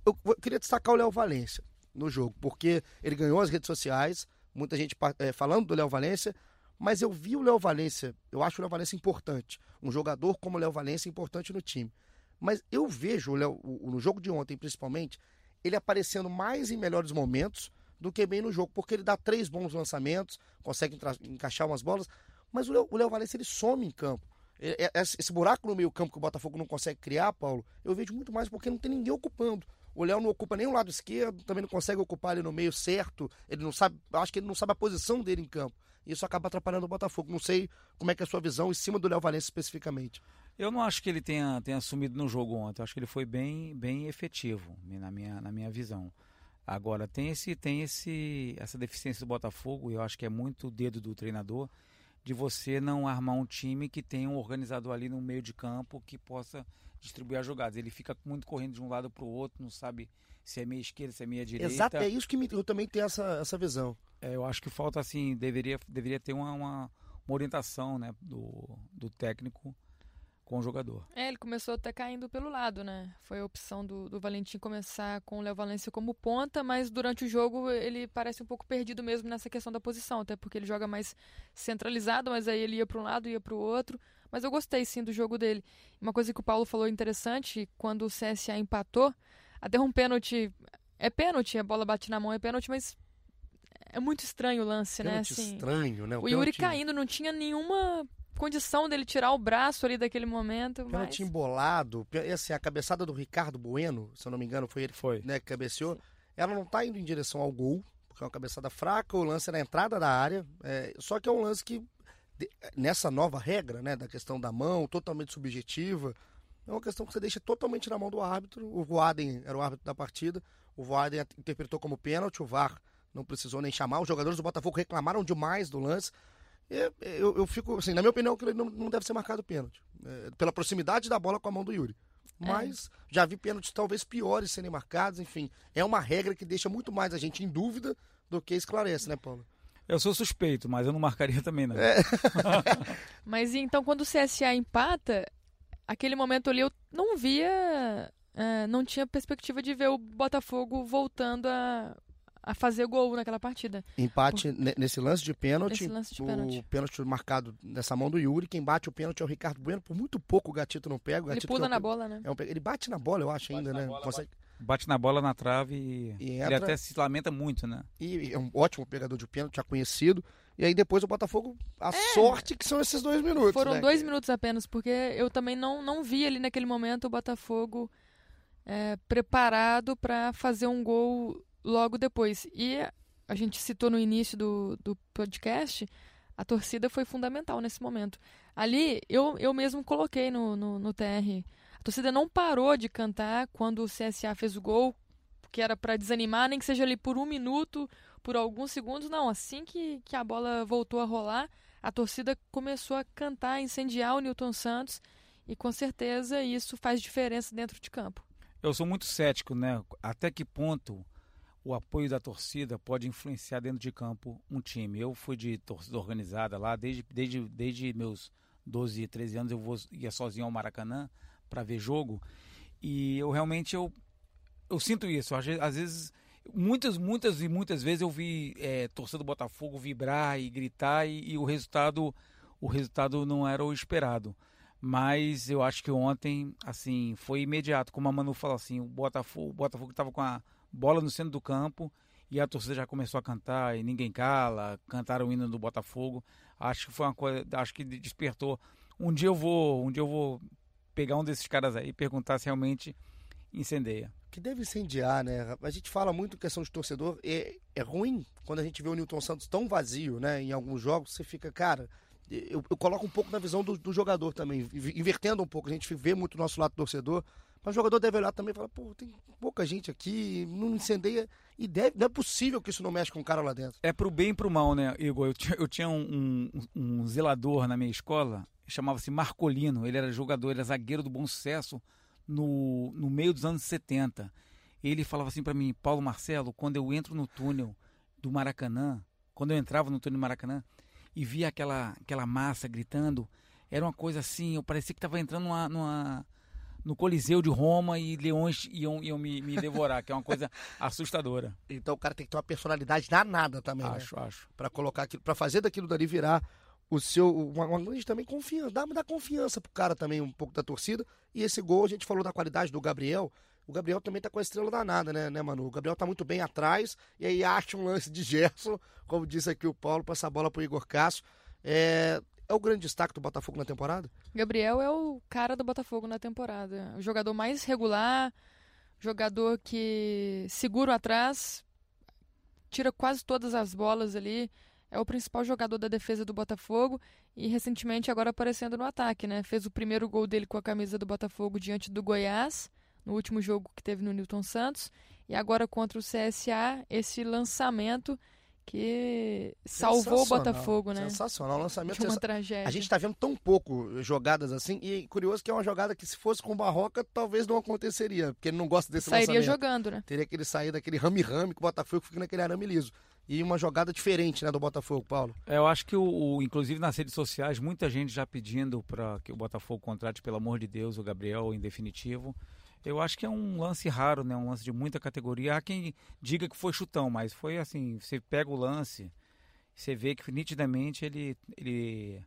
Eu, eu queria destacar o Léo Valência no jogo, porque ele ganhou as redes sociais, muita gente é, falando do Léo Valência, mas eu vi o Léo Valência, eu acho o Léo Valência importante. Um jogador como o Léo Valência é importante no time. Mas eu vejo o Léo, no jogo de ontem, principalmente, ele aparecendo mais em melhores momentos do que bem no jogo, porque ele dá três bons lançamentos, consegue encaixar umas bolas, mas o Léo, o Léo Valência ele some em campo. Esse buraco no meio campo que o Botafogo não consegue criar, Paulo, eu vejo muito mais porque não tem ninguém ocupando. O Léo não ocupa nem o lado esquerdo, também não consegue ocupar ele no meio certo. Ele não sabe, acho que ele não sabe a posição dele em campo. Isso acaba atrapalhando o Botafogo. Não sei como é que é a sua visão em cima do Léo Valência especificamente. Eu não acho que ele tenha, tenha assumido no jogo ontem. Eu acho que ele foi bem, bem efetivo, na minha, na minha visão. Agora, tem, esse, tem esse, essa deficiência do Botafogo, e eu acho que é muito o dedo do treinador, de você não armar um time que tenha um organizador ali no meio de campo que possa distribuir as jogadas. Ele fica muito correndo de um lado para o outro, não sabe se é meia esquerda, se é meia direita. Exato, é isso que me, eu também tenho essa, essa visão. É, eu acho que falta assim, deveria, deveria ter uma, uma, uma orientação né, do, do técnico com o jogador. É, ele começou até caindo pelo lado, né? Foi a opção do, do Valentim começar com o Léo Valência como ponta, mas durante o jogo ele parece um pouco perdido mesmo nessa questão da posição, até porque ele joga mais centralizado, mas aí ele ia para um lado, ia para o outro. Mas eu gostei sim do jogo dele. Uma coisa que o Paulo falou interessante, quando o CSA empatou, até um pênalti. É pênalti, a bola bate na mão, é pênalti, mas é muito estranho o lance, né? pênalti né? Assim, estranho, né? O, o Yuri caindo, não tinha nenhuma condição dele tirar o braço ali daquele momento. Pênalti mas... embolado. E assim, a cabeçada do Ricardo Bueno, se eu não me engano, foi ele foi. Né, que cabeceou. Sim. Ela não está indo em direção ao gol, porque é uma cabeçada fraca, o lance é na entrada da área. É, só que é um lance que, nessa nova regra, né, da questão da mão, totalmente subjetiva, é uma questão que você deixa totalmente na mão do árbitro. O Voaden era o árbitro da partida. O Voaden interpretou como pênalti, o VAR não precisou nem chamar. Os jogadores do Botafogo reclamaram demais do lance. É, eu, eu fico, assim, na minha opinião, que ele não, não deve ser marcado pênalti. É, pela proximidade da bola com a mão do Yuri. É. Mas é. já vi pênaltis talvez piores serem marcados, enfim. É uma regra que deixa muito mais a gente em dúvida do que esclarece, né, Paulo? Eu sou suspeito, mas eu não marcaria [LAUGHS] também, não. É. [LAUGHS] mas então, quando o CSA empata, aquele momento ali eu não via. É, não tinha perspectiva de ver o Botafogo voltando a a fazer gol naquela partida. Empate Por... nesse lance de pênalti. Lance de pênalti. O pênalti marcado nessa mão do Yuri. Quem bate o pênalti é o Ricardo Bueno. Por muito pouco o Gatito não pega. ele pula é na bola, né? É um... ele bate na bola, eu acho, bate ainda, né? Bola, Consegue... Bate na bola na trave e, e entra... ele até se lamenta muito, né? E é um ótimo pegador de pênalti, já conhecido. E aí depois o Botafogo, a é. sorte que são esses dois minutos. Foram né? dois minutos apenas, porque eu também não, não vi ali naquele momento o Botafogo é, preparado para fazer um gol logo depois. E a gente citou no início do, do podcast, a torcida foi fundamental nesse momento. Ali, eu, eu mesmo coloquei no, no, no TR. A torcida não parou de cantar quando o CSA fez o gol, que era para desanimar, nem que seja ali por um minuto, por alguns segundos. Não, assim que, que a bola voltou a rolar, a torcida começou a cantar, incendiar o Newton Santos, e com certeza isso faz diferença dentro de campo. Eu sou muito cético, né? Até que ponto o apoio da torcida pode influenciar dentro de campo um time. Eu fui de torcida organizada lá, desde, desde, desde meus 12, 13 anos eu vou, ia sozinho ao Maracanã para ver jogo e eu realmente eu, eu sinto isso. Às, vezes, muitas, muitas e muitas vezes eu vi é, torcida do Botafogo vibrar e gritar e, e o resultado o resultado não era o esperado. Mas eu acho que ontem, assim, foi imediato. Como a Manu falou assim, o Botafogo, o Botafogo estava com a bola no centro do campo e a torcida já começou a cantar e ninguém cala, cantaram o hino do Botafogo. Acho que foi uma coisa, acho que despertou. Um dia eu vou, um dia eu vou pegar um desses caras aí e perguntar se realmente incendeia. Que deve incendiar, né? A gente fala muito questão de torcedor. É, é ruim quando a gente vê o Newton Santos tão vazio, né? Em alguns jogos, você fica, cara. Eu, eu coloco um pouco na visão do, do, jogador também, invertendo um pouco. A gente vê muito o nosso lado torcedor, mas o jogador deve olhar também e falar: pô, tem pouca gente aqui, não incendeia. E deve, não é possível que isso não mexa com o cara lá dentro. É pro bem e pro mal, né, Igor? Eu eu tinha um, um, um zelador na minha escola, chamava-se Marcolino. Ele era jogador, ele era zagueiro do bom sucesso no, no meio dos anos 70. Ele falava assim para mim, Paulo Marcelo, quando eu entro no túnel do Maracanã, quando eu entrava no túnel do Maracanã e via aquela, aquela massa gritando, era uma coisa assim, eu parecia que estava entrando numa, numa, no Coliseu de Roma e leões iam, iam me, me devorar, que é uma coisa [LAUGHS] assustadora. Então o cara tem que ter uma personalidade danada também, acho, né? Acho, Para colocar aquilo, para fazer daquilo dali virar o seu. Uma, uma grande também confiança. Dá, dá confiança pro cara também, um pouco da torcida. E esse gol, a gente falou da qualidade do Gabriel. O Gabriel também tá com a estrela danada, né, né, Manu? O Gabriel tá muito bem atrás. E aí acha um lance de Gerson, como disse aqui o Paulo, passa a bola pro Igor Cássio. É, é o grande destaque do Botafogo na temporada? Gabriel é o cara do Botafogo na temporada. O jogador mais regular, jogador que segura atrás, tira quase todas as bolas ali é o principal jogador da defesa do Botafogo e recentemente agora aparecendo no ataque, né? Fez o primeiro gol dele com a camisa do Botafogo diante do Goiás, no último jogo que teve no Newton Santos, e agora contra o CSA, esse lançamento que salvou o Botafogo, né? Sensacional, o lançamento de uma tragédia. A gente está vendo tão pouco jogadas assim e curioso que é uma jogada que se fosse com o Barroca talvez não aconteceria, porque ele não gosta desse Sairia lançamento. jogando, né? Teria que ele sair daquele rame-rame que o Botafogo fica naquele arame liso e uma jogada diferente né, do Botafogo, Paulo. É, eu acho que, o, o, inclusive nas redes sociais, muita gente já pedindo para que o Botafogo contrate, pelo amor de Deus, o Gabriel em definitivo. Eu acho que é um lance raro, né? Um lance de muita categoria. Há quem diga que foi chutão, mas foi assim, você pega o lance, você vê que nitidamente ele, ele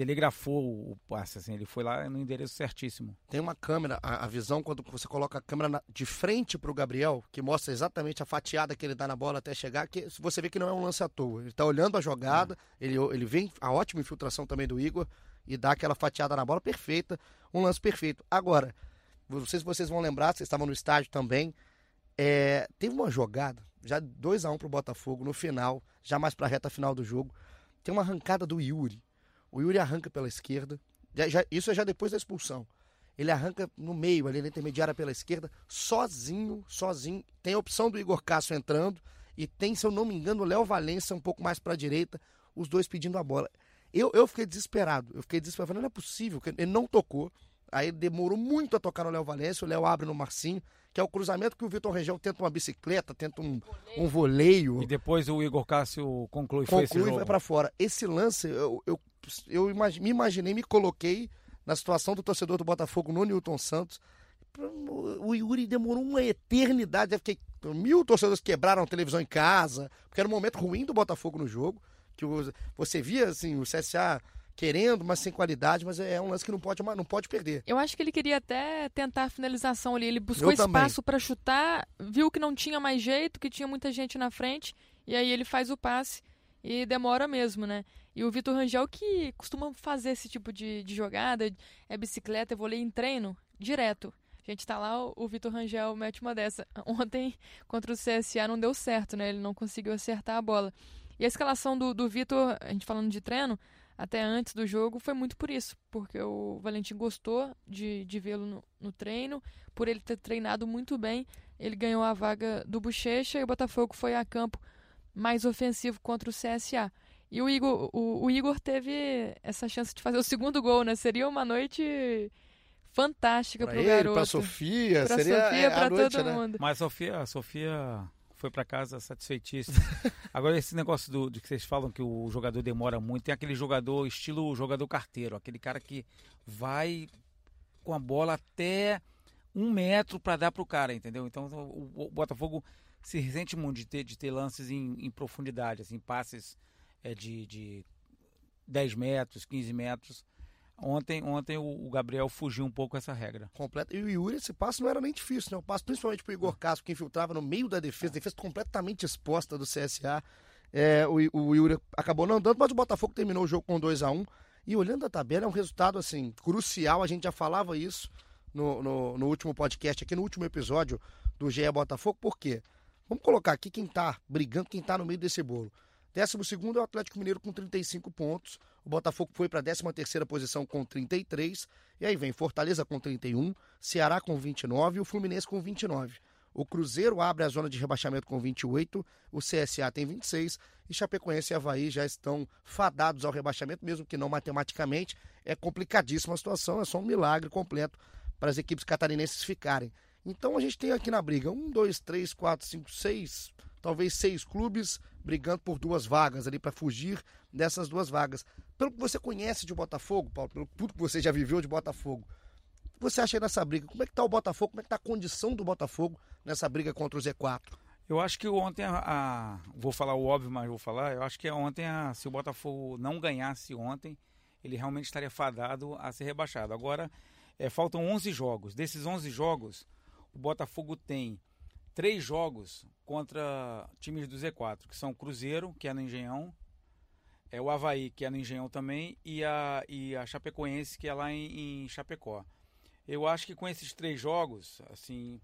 telegrafou o passe, assim, ele foi lá no endereço certíssimo. Tem uma câmera, a, a visão, quando você coloca a câmera na, de frente para o Gabriel, que mostra exatamente a fatiada que ele dá na bola até chegar, que você vê que não é um lance à toa. Ele está olhando a jogada, é. ele, ele vem a ótima infiltração também do Igor e dá aquela fatiada na bola perfeita, um lance perfeito. Agora, não sei se vocês vão lembrar, vocês estavam no estádio também, é, teve uma jogada, já 2 a 1 um para o Botafogo no final, já mais para a reta final do jogo, tem uma arrancada do Yuri o Yuri arranca pela esquerda. Já, já, isso é já depois da expulsão. Ele arranca no meio, ali na intermediária pela esquerda, sozinho, sozinho. Tem a opção do Igor Cássio entrando e tem, se eu não me engano, o Léo Valência um pouco mais para a direita, os dois pedindo a bola. Eu, eu fiquei desesperado. Eu fiquei desesperado. Não é possível. Ele não tocou. Aí demorou muito a tocar no Léo Valência. O Léo abre no Marcinho, que é o cruzamento que o Vitor Região tenta uma bicicleta, tenta um, um voleio. E depois o Igor Cássio conclui, conclui foi e vai para fora. Esse lance, eu, eu eu me imaginei, me coloquei na situação do torcedor do Botafogo no Newton Santos. O Yuri demorou uma eternidade. Fiquei, mil torcedores quebraram a televisão em casa, porque era um momento ruim do Botafogo no jogo. Que você via assim, o CSA querendo, mas sem qualidade, mas é um lance que não pode, não pode perder. Eu acho que ele queria até tentar a finalização ali. Ele buscou espaço para chutar, viu que não tinha mais jeito, que tinha muita gente na frente, e aí ele faz o passe e demora mesmo, né? E o Vitor Rangel que costuma fazer esse tipo de, de jogada, é bicicleta, é vôlei em treino, direto. A gente tá lá, o Vitor Rangel mete uma dessa. [LAUGHS] Ontem, contra o CSA, não deu certo, né? Ele não conseguiu acertar a bola. E a escalação do, do Vitor, a gente falando de treino, até antes do jogo, foi muito por isso. Porque o Valentim gostou de, de vê-lo no, no treino, por ele ter treinado muito bem. Ele ganhou a vaga do Bochecha e o Botafogo foi a campo mais ofensivo contra o CSA. E o Igor, o, o Igor teve essa chance de fazer o segundo gol, né? Seria uma noite fantástica para o garoto. Para Sofia, pra seria Sofia, é, para todo né? mundo. Mas a Sofia, a Sofia foi para casa satisfeitíssima. [LAUGHS] Agora esse negócio do, de que vocês falam que o jogador demora muito, tem aquele jogador estilo jogador carteiro, aquele cara que vai com a bola até um metro para dar para o cara, entendeu? Então o, o Botafogo se ressente muito de ter, de ter lances em, em profundidade, assim, passes é, de, de 10 metros, 15 metros, Ontem, ontem o, Gabriel fugiu um pouco essa regra. Completo. E o Yuri, esse passo não era nem difícil, né? O passo principalmente pro Igor Castro, que infiltrava no meio da defesa, defesa completamente exposta do CSA. É, o, o Yuri acabou não dando, mas o Botafogo terminou o jogo com 2 a 1 um, E olhando a tabela, é um resultado assim crucial. A gente já falava isso no, no, no último podcast, aqui no último episódio do GE Botafogo. Por quê? Vamos colocar aqui quem tá brigando, quem tá no meio desse bolo. Décimo segundo é o Atlético Mineiro com 35 pontos. O Botafogo foi para a 13 terceira posição com 33. E aí vem Fortaleza com 31, Ceará com 29 e o Fluminense com 29. O Cruzeiro abre a zona de rebaixamento com 28, o CSA tem 26 e Chapecoense e Havaí já estão fadados ao rebaixamento, mesmo que não matematicamente. É complicadíssima a situação, é só um milagre completo para as equipes catarinenses ficarem. Então a gente tem aqui na briga um, dois, três, quatro, cinco, seis, talvez seis clubes brigando por duas vagas ali para fugir dessas duas vagas. Pelo que você conhece de Botafogo, Paulo, pelo tudo que você já viveu de Botafogo, o que você acha aí nessa briga? Como é que está o Botafogo? Como é que está a condição do Botafogo nessa briga contra o Z4? Eu acho que ontem a, a, vou falar o óbvio, mas vou falar. Eu acho que ontem a, se o Botafogo não ganhasse ontem, ele realmente estaria fadado a ser rebaixado. Agora é, faltam 11 jogos. Desses 11 jogos, o Botafogo tem três jogos contra times do Z4, que são Cruzeiro, que é no Engenhão, é o Havaí, que é no Engenhão também, e a, e a Chapecoense, que é lá em, em Chapecó. Eu acho que com esses três jogos, assim,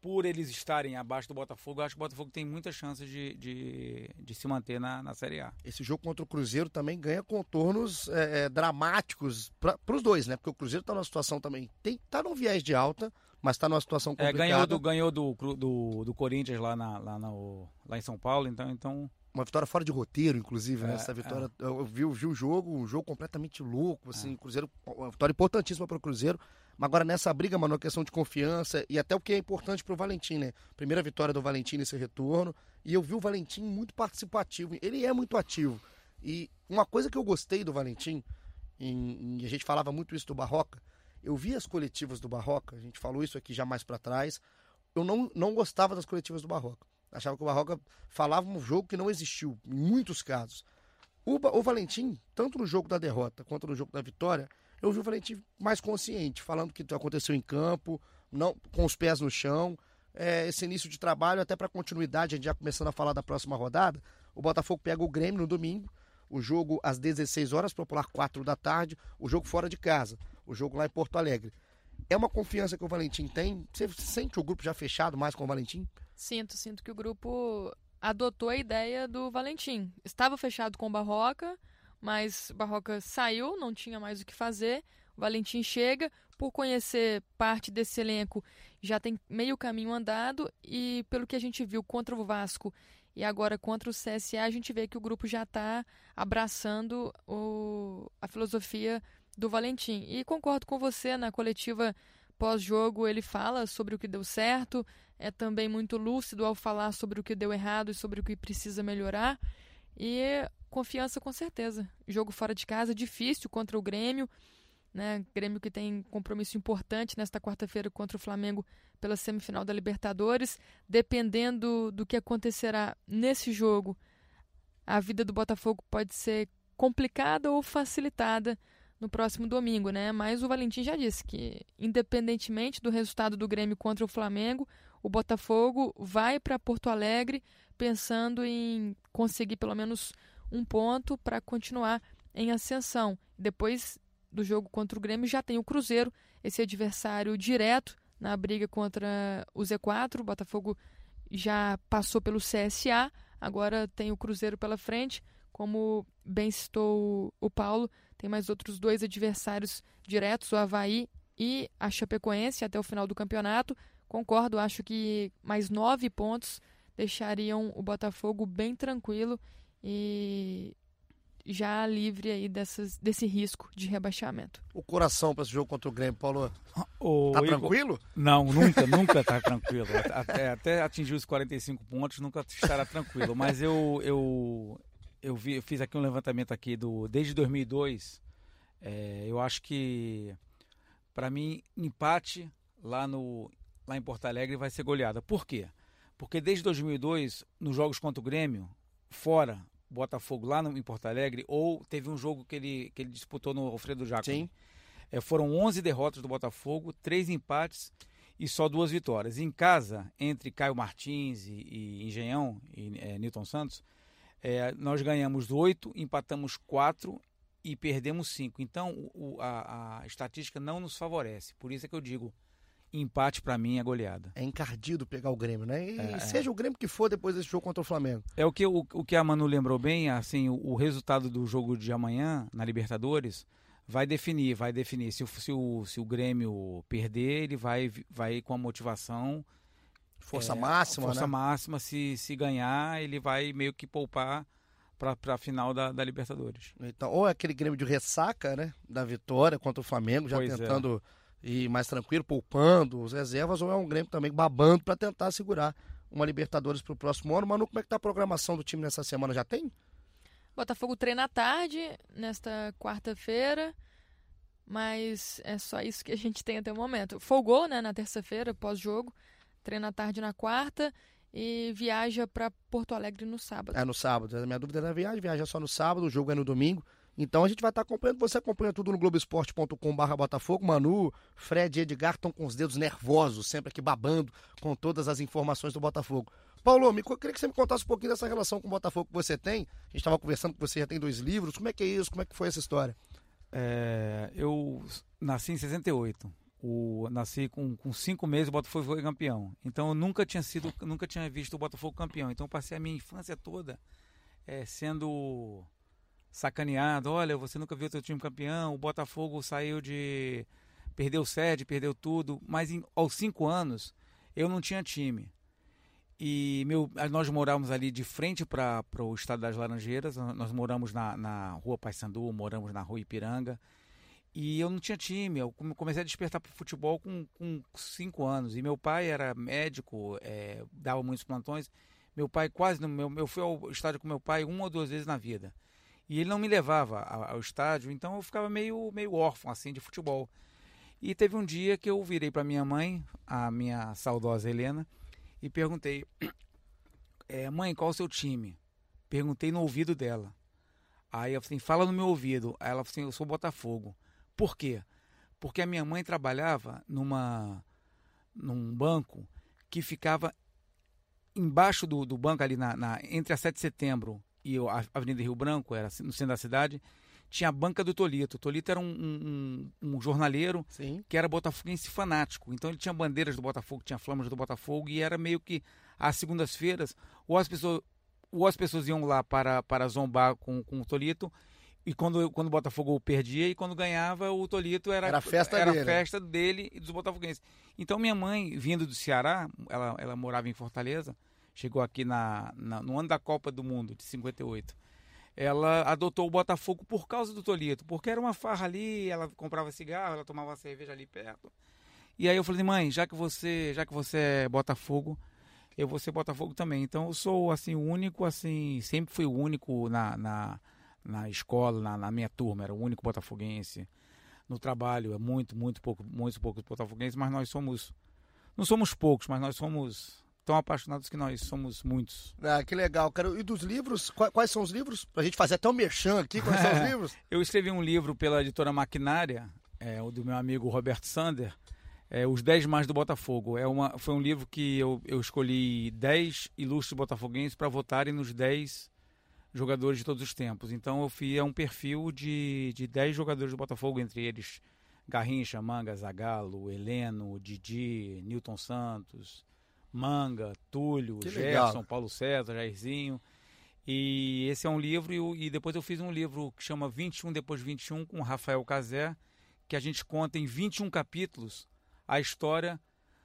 por eles estarem abaixo do Botafogo, eu acho que o Botafogo tem muitas chances de, de, de se manter na, na Série A. Esse jogo contra o Cruzeiro também ganha contornos é, é, dramáticos para os dois, né? Porque o Cruzeiro está numa situação também, tem, tá num viés de alta, mas está numa situação complicada. É, ganhou do, ganhou do, do, do Corinthians lá, na, lá, no, lá em São Paulo, então, então uma vitória fora de roteiro, inclusive, né? É, Essa vitória, é. eu vi, vi o jogo, um jogo completamente louco, assim, é. Cruzeiro, uma vitória importantíssima para o Cruzeiro. Mas agora nessa briga, mano, a questão de confiança e até o que é importante para o Valentim, né? Primeira vitória do Valentim nesse retorno. E eu vi o Valentim muito participativo. Ele é muito ativo. E uma coisa que eu gostei do Valentim, e a gente falava muito isso do Barroca, eu vi as coletivas do Barroca, a gente falou isso aqui já mais para trás. Eu não, não gostava das coletivas do Barroca. Achava que o Barroca falava um jogo que não existiu, em muitos casos. O, o Valentim, tanto no jogo da derrota quanto no jogo da vitória, eu vi o Valentim mais consciente, falando que aconteceu em campo, não com os pés no chão. É, esse início de trabalho, até para continuidade, a gente já começando a falar da próxima rodada. O Botafogo pega o Grêmio no domingo, o jogo às 16 horas, popular 4 da tarde, o jogo fora de casa, o jogo lá em Porto Alegre. É uma confiança que o Valentim tem? Você sente o grupo já fechado mais com o Valentim? Sinto, sinto que o grupo adotou a ideia do Valentim. Estava fechado com o Barroca, mas o Barroca saiu, não tinha mais o que fazer. O Valentim chega, por conhecer parte desse elenco, já tem meio caminho andado e pelo que a gente viu contra o Vasco e agora contra o CSA, a gente vê que o grupo já está abraçando o, a filosofia do Valentim. E concordo com você, na coletiva pós-jogo ele fala sobre o que deu certo, é também muito lúcido ao falar sobre o que deu errado e sobre o que precisa melhorar. E confiança com certeza. Jogo fora de casa, difícil contra o Grêmio. Né? Grêmio que tem compromisso importante nesta quarta-feira contra o Flamengo pela semifinal da Libertadores. Dependendo do que acontecerá nesse jogo, a vida do Botafogo pode ser complicada ou facilitada no próximo domingo, né? Mas o Valentim já disse que, independentemente do resultado do Grêmio contra o Flamengo, o Botafogo vai para Porto Alegre pensando em conseguir pelo menos um ponto para continuar em ascensão. Depois do jogo contra o Grêmio já tem o Cruzeiro, esse adversário direto na briga contra o Z4. O Botafogo já passou pelo CSA, agora tem o Cruzeiro pela frente. Como bem citou o Paulo, tem mais outros dois adversários diretos, o Havaí e a Chapecoense até o final do campeonato. Concordo, acho que mais nove pontos deixariam o Botafogo bem tranquilo e já livre aí dessas, desse risco de rebaixamento. O coração para esse jogo contra o Grêmio, Paulo, o tá Igor... tranquilo? Não, nunca, [LAUGHS] nunca tá tranquilo. Até, até atingir os 45 pontos, nunca estará tranquilo. Mas eu, eu, eu, vi, eu fiz aqui um levantamento aqui do desde 2002. É, eu acho que para mim empate lá no lá em Porto Alegre vai ser goleada. Por quê? Porque desde 2002 nos jogos contra o Grêmio fora Botafogo lá no, em Porto Alegre, ou teve um jogo que ele, que ele disputou no Alfredo. Sim. É, foram 11 derrotas do Botafogo, três empates e só duas vitórias. Em casa, entre Caio Martins e, e Engenhão e é, Newton Santos, é, nós ganhamos oito, empatamos quatro e perdemos cinco. Então o, a, a, estatística não nos favorece. Por isso é que eu digo. Empate para mim é goleada. É encardido pegar o Grêmio, né? E é, seja é. o Grêmio que for depois desse jogo contra o Flamengo. É o que, o, o que a Manu lembrou bem, assim, o, o resultado do jogo de amanhã na Libertadores vai definir, vai definir. Se, se, o, se o Grêmio perder, ele vai, vai com a motivação. Força é, máxima, Força né? máxima. Se, se ganhar, ele vai meio que poupar para a final da, da, Libertadores. Então, ou é aquele Grêmio de ressaca, né? Da vitória contra o Flamengo, já pois é. tentando é. ir mais tranquilo, poupando os reservas, ou é um Grêmio também babando para tentar segurar uma Libertadores para o próximo ano. Manu, como é que tá a programação do time nessa semana? Já tem? Botafogo treina à tarde, nesta quarta-feira, mas é só isso que a gente tem até o momento. Folgou, né, na terça-feira, pós-jogo, treina à tarde na quarta e viaja para Porto Alegre no sábado. É no sábado. A minha dúvida é na viagem, viaja só no sábado, o jogo é no domingo. Então a gente vai estar acompanhando, você acompanha tudo no globoesporte.com.br Botafogo. Manu, Fred e Edgar estão com os dedos nervosos, sempre aqui babando com todas as informações do Botafogo. Paulo, me, eu queria que você me contasse um pouquinho dessa relação com o Botafogo que você tem. A gente estava conversando que você já tem dois livros. Como é que é isso? Como é que foi essa história? É, eu nasci em 68. O, nasci com, com cinco meses, o Botafogo foi campeão. Então eu nunca tinha sido, nunca tinha visto o Botafogo campeão. Então eu passei a minha infância toda é, sendo sacaneado. Olha, você nunca viu seu time campeão. O Botafogo saiu de perdeu sede, perdeu tudo. Mas em, aos cinco anos eu não tinha time. E meu, nós morávamos ali de frente para o estado das Laranjeiras. Nós moramos na, na rua Paissandu, moramos na rua Ipiranga. E eu não tinha time. Eu comecei a despertar para o futebol com, com cinco anos. E meu pai era médico, é, dava muitos plantões. Meu pai quase. Meu, eu fui ao estádio com meu pai uma ou duas vezes na vida. E ele não me levava ao, estádio, então eu ficava meio, meio órfão assim de futebol. E teve um dia que eu virei para minha mãe, a minha saudosa Helena, e perguntei: [CLEARS THROAT] é, Mãe, qual o seu time? Perguntei no ouvido dela. Aí eu falei: assim, Fala no meu ouvido. Aí ela falou assim: Eu sou Botafogo. Por quê? Porque a minha mãe trabalhava numa num banco que ficava embaixo do, do banco ali na, na, entre a 7 de setembro e a Avenida Rio Branco, era no centro da cidade, tinha a banca do Tolito. O Tolito era um, um, um jornaleiro Sim. que era botafoguense fanático. Então ele tinha bandeiras do Botafogo, tinha flamas do Botafogo e era meio que às segundas-feiras ou as pessoas ou as pessoas iam lá para, para zombar com, com o Tolito e quando, quando o Botafogo perdia e quando ganhava o Tolito era, era, festa, era dele. festa dele e dos botafoguenses. Então minha mãe, vindo do Ceará, ela, ela morava em Fortaleza, chegou aqui na, na, no ano da Copa do Mundo, de 58 ela adotou o Botafogo por causa do Tolito, porque era uma farra ali, ela comprava cigarro, ela tomava cerveja ali perto. E aí eu falei, mãe, já que você, já que você é Botafogo, eu vou ser Botafogo também. Então eu sou assim o único, assim, sempre fui o único na, na, na escola, na, na minha turma, era o único botafoguense. No trabalho é muito, muito pouco, muito poucos botafoguenses, mas nós somos, não somos poucos, mas nós somos tão apaixonados que nós somos muitos. Ah, que legal, cara. E dos livros, quais, são os livros? Pra gente fazer até um merchan aqui, quais são os [LAUGHS] livros? Eu escrevi um livro pela editora Maquinária, é, o do meu amigo Roberto Sander, é, Os 10 Mais do Botafogo. É uma, foi um livro que eu, eu escolhi 10 ilustres botafoguenses para votarem nos 10 jogadores de todos os tempos. Então eu fiz um perfil de, de 10 jogadores do Botafogo, entre eles Garrincha, Manga, Zagalo, Heleno, Didi, Newton Santos, Manga, Túlio, que Gerson, legal. Paulo César, Jairzinho. E esse é um livro, e, e, depois eu fiz um livro que chama 21 depois 21, com Rafael Cazé, que a gente conta em 21 capítulos a história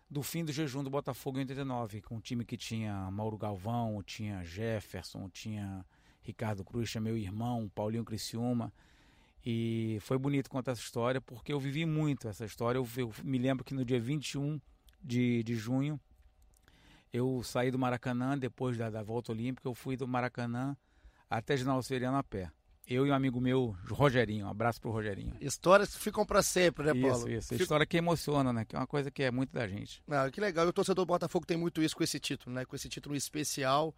do fim do jejum do Botafogo em 89, com um time que tinha Mauro Galvão, tinha Jefferson, tinha Ricardo Cruz, meu irmão, Paulinho Criciúma. E foi bonito contar essa história, porque eu vivi muito essa história. Eu, eu me lembro que no dia 21 de, de junho, eu saí do Maracanã, depois da, da volta olímpica, eu fui do Maracanã até Ginaldo Seriano a pé. Eu e um amigo meu, Rogerinho, um abraço pro Rogerinho. Histórias que ficam para sempre, né, Paulo? Isso, isso. Fico... História que emociona, né? Que é uma coisa que é muito da gente. Ah, que legal. E o torcedor do Botafogo tem muito isso com esse título, né? Com esse título especial.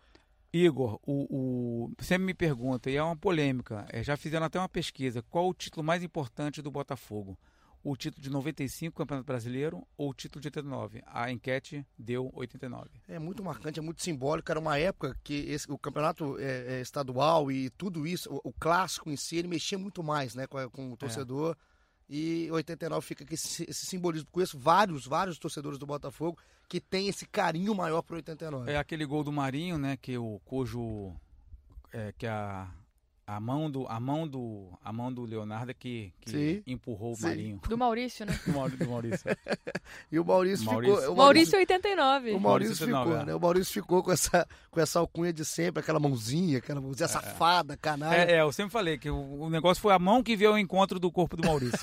Igor, o, o, sempre me pergunta, e é uma polêmica, é, já fizeram até uma pesquisa, qual o título mais importante do Botafogo? O título de 95, Campeonato Brasileiro, ou o título de 89? A enquete deu 89. É muito marcante, é muito simbólico. Era uma época que esse, o campeonato é, é, estadual e tudo isso, o, o, clássico em si, ele mexia muito mais né, com, com o torcedor. É. E 89 fica com esse, esse, simbolismo. Conheço vários, vários torcedores do Botafogo que tem esse carinho maior pro 89. É aquele gol do Marinho, né? Que o cujo. É, que a a mão do a mão do a mão do Leonardo é que, que empurrou o Marinho. Do Maurício, né? [LAUGHS] do Maurício. Do Maurício. [LAUGHS] e o Maurício, Maurício. ficou. O Maurício, 89. O Maurício, ficou, é. né? O Maurício ficou com essa, com essa alcunha de sempre, aquela mãozinha, aquela mãozinha é. safada, canalha. É, é, eu sempre falei que o, o, negócio foi a mão que veio ao encontro do corpo do Maurício.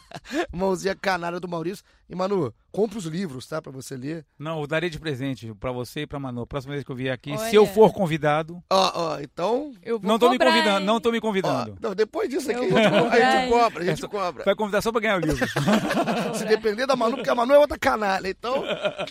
[LAUGHS] mãozinha canalha do Maurício. E, Manu, compra os livros, tá? Pra você ler. Não, eu darei de presente pra você e pra Manu. A próxima vez que eu vier aqui, Olha. se eu for convidado. Ó, ó, então. Eu vou não tô cobrar, me convidando, hein? não tô me convidando. Ó, não, depois disso aqui a gente, a gente cobra, a gente é, cobra. Vai convidar só pra ganhar o livro. [LAUGHS] se depender da Manu, porque a Manu é outra canalha. Então,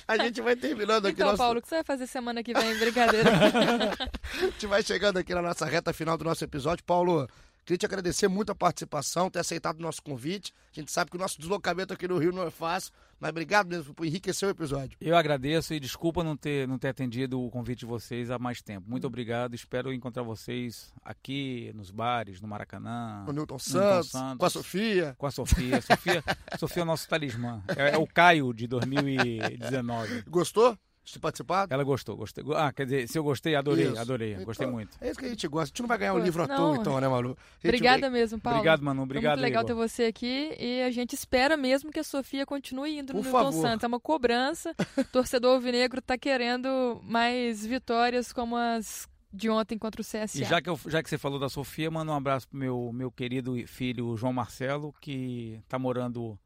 a gente vai terminando aqui. Então, nosso... Paulo, o que você vai fazer semana que vem? Brincadeira. [LAUGHS] a gente vai chegando aqui na nossa reta final do nosso episódio. Paulo, Queria te agradecer muito a participação, ter aceitado o nosso convite. A gente sabe que o nosso deslocamento aqui no Rio não é fácil, mas obrigado mesmo por enriquecer o episódio. Eu agradeço e desculpa não ter, não ter atendido o convite de vocês há mais tempo. Muito obrigado. Espero encontrar vocês aqui nos bares, no Maracanã. No Newton Santos, Santos com a Sofia. Com a Sofia. Sofia, [LAUGHS] Sofia é o nosso talismã. É, é o Caio de 2019. Gostou? De participar? Ela gostou, gostei. Ah, quer dizer, se eu gostei, adorei, isso. adorei, então, gostei muito. É isso que a gente gosta. A gente não vai ganhar o um livro à toa, então, né, Malu? Obrigada vai... mesmo, Paulo. Obrigado, Manu. Obrigado, Foi muito legal Igor. ter você aqui e a gente espera mesmo que a Sofia continue indo no Por Milton Santos. É uma cobrança. o [LAUGHS] torcedor alvinegro está querendo mais vitórias como as de ontem contra o CSA. E já que, eu, já que você falou da Sofia, manda um abraço pro meu, meu querido filho João Marcelo, que está morando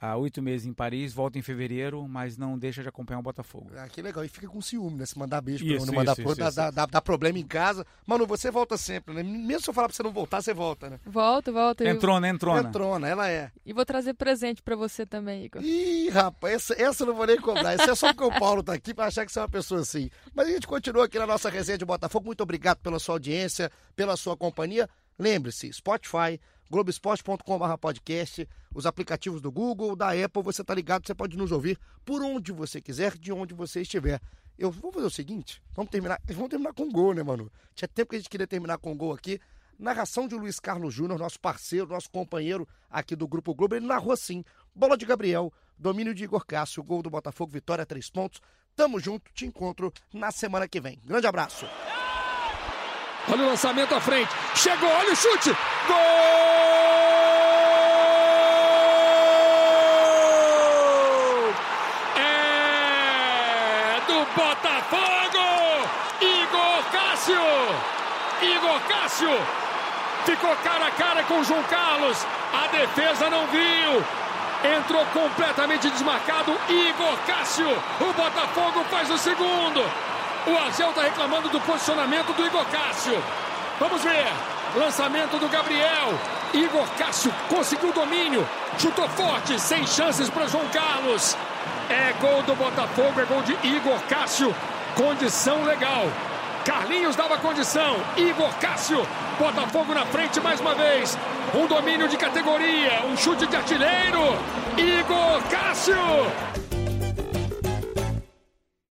há oito meses em Paris, volta em fevereiro, mas não deixa de acompanhar o Botafogo. Ah, que legal. E fica com ciúme, né? Se mandar beijo isso, pra não mandar isso, dá, dá, dá, dá, problema em casa. Mano, você volta sempre, né? Mesmo se eu falar pra você não voltar, você volta, né? Volta, volta. Entrona, entrona. Entrona, ela é. E vou trazer presente pra você também, Igor. Ih, rapaz, essa, essa eu não vou nem cobrar. Essa é só porque o Paulo tá aqui pra achar que você é uma pessoa assim. Mas a gente continua aqui na nossa resenha de Botafogo. Muito obrigado pela sua audiência, pela sua companhia. Lembre-se, Spotify, Globoesporte.com.br podcast, os aplicativos do Google, da Apple, você tá ligado, você pode nos ouvir por onde você quiser, de onde você estiver. Eu vou fazer o seguinte, vamos terminar, vamos terminar com gol, né, mano? Tinha tempo que a gente queria terminar com gol aqui. Narração de Luiz Carlos Júnior, nosso parceiro, nosso companheiro aqui do Grupo Globo, ele narrou assim: bola de Gabriel, domínio de Igor Cássio, gol do Botafogo, vitória, três pontos. Tamo junto, te encontro na semana que vem. Grande abraço. Olha o lançamento à frente. Chegou, olha o chute. Gol! É do Botafogo! Igor Cássio! Igor Cássio! Ficou cara a cara com o João Carlos. A defesa não viu. Entrou completamente desmarcado. Igor Cássio. O Botafogo faz o segundo. O Argel está reclamando do posicionamento do Igor Cássio. Vamos ver. Lançamento do Gabriel. Igor Cássio conseguiu domínio. Chutou forte, sem chances para João Carlos. É gol do Botafogo, é gol de Igor Cássio. Condição legal. Carlinhos dava condição. Igor Cássio. Botafogo na frente mais uma vez. Um domínio de categoria. Um chute de artilheiro. Igor Cássio.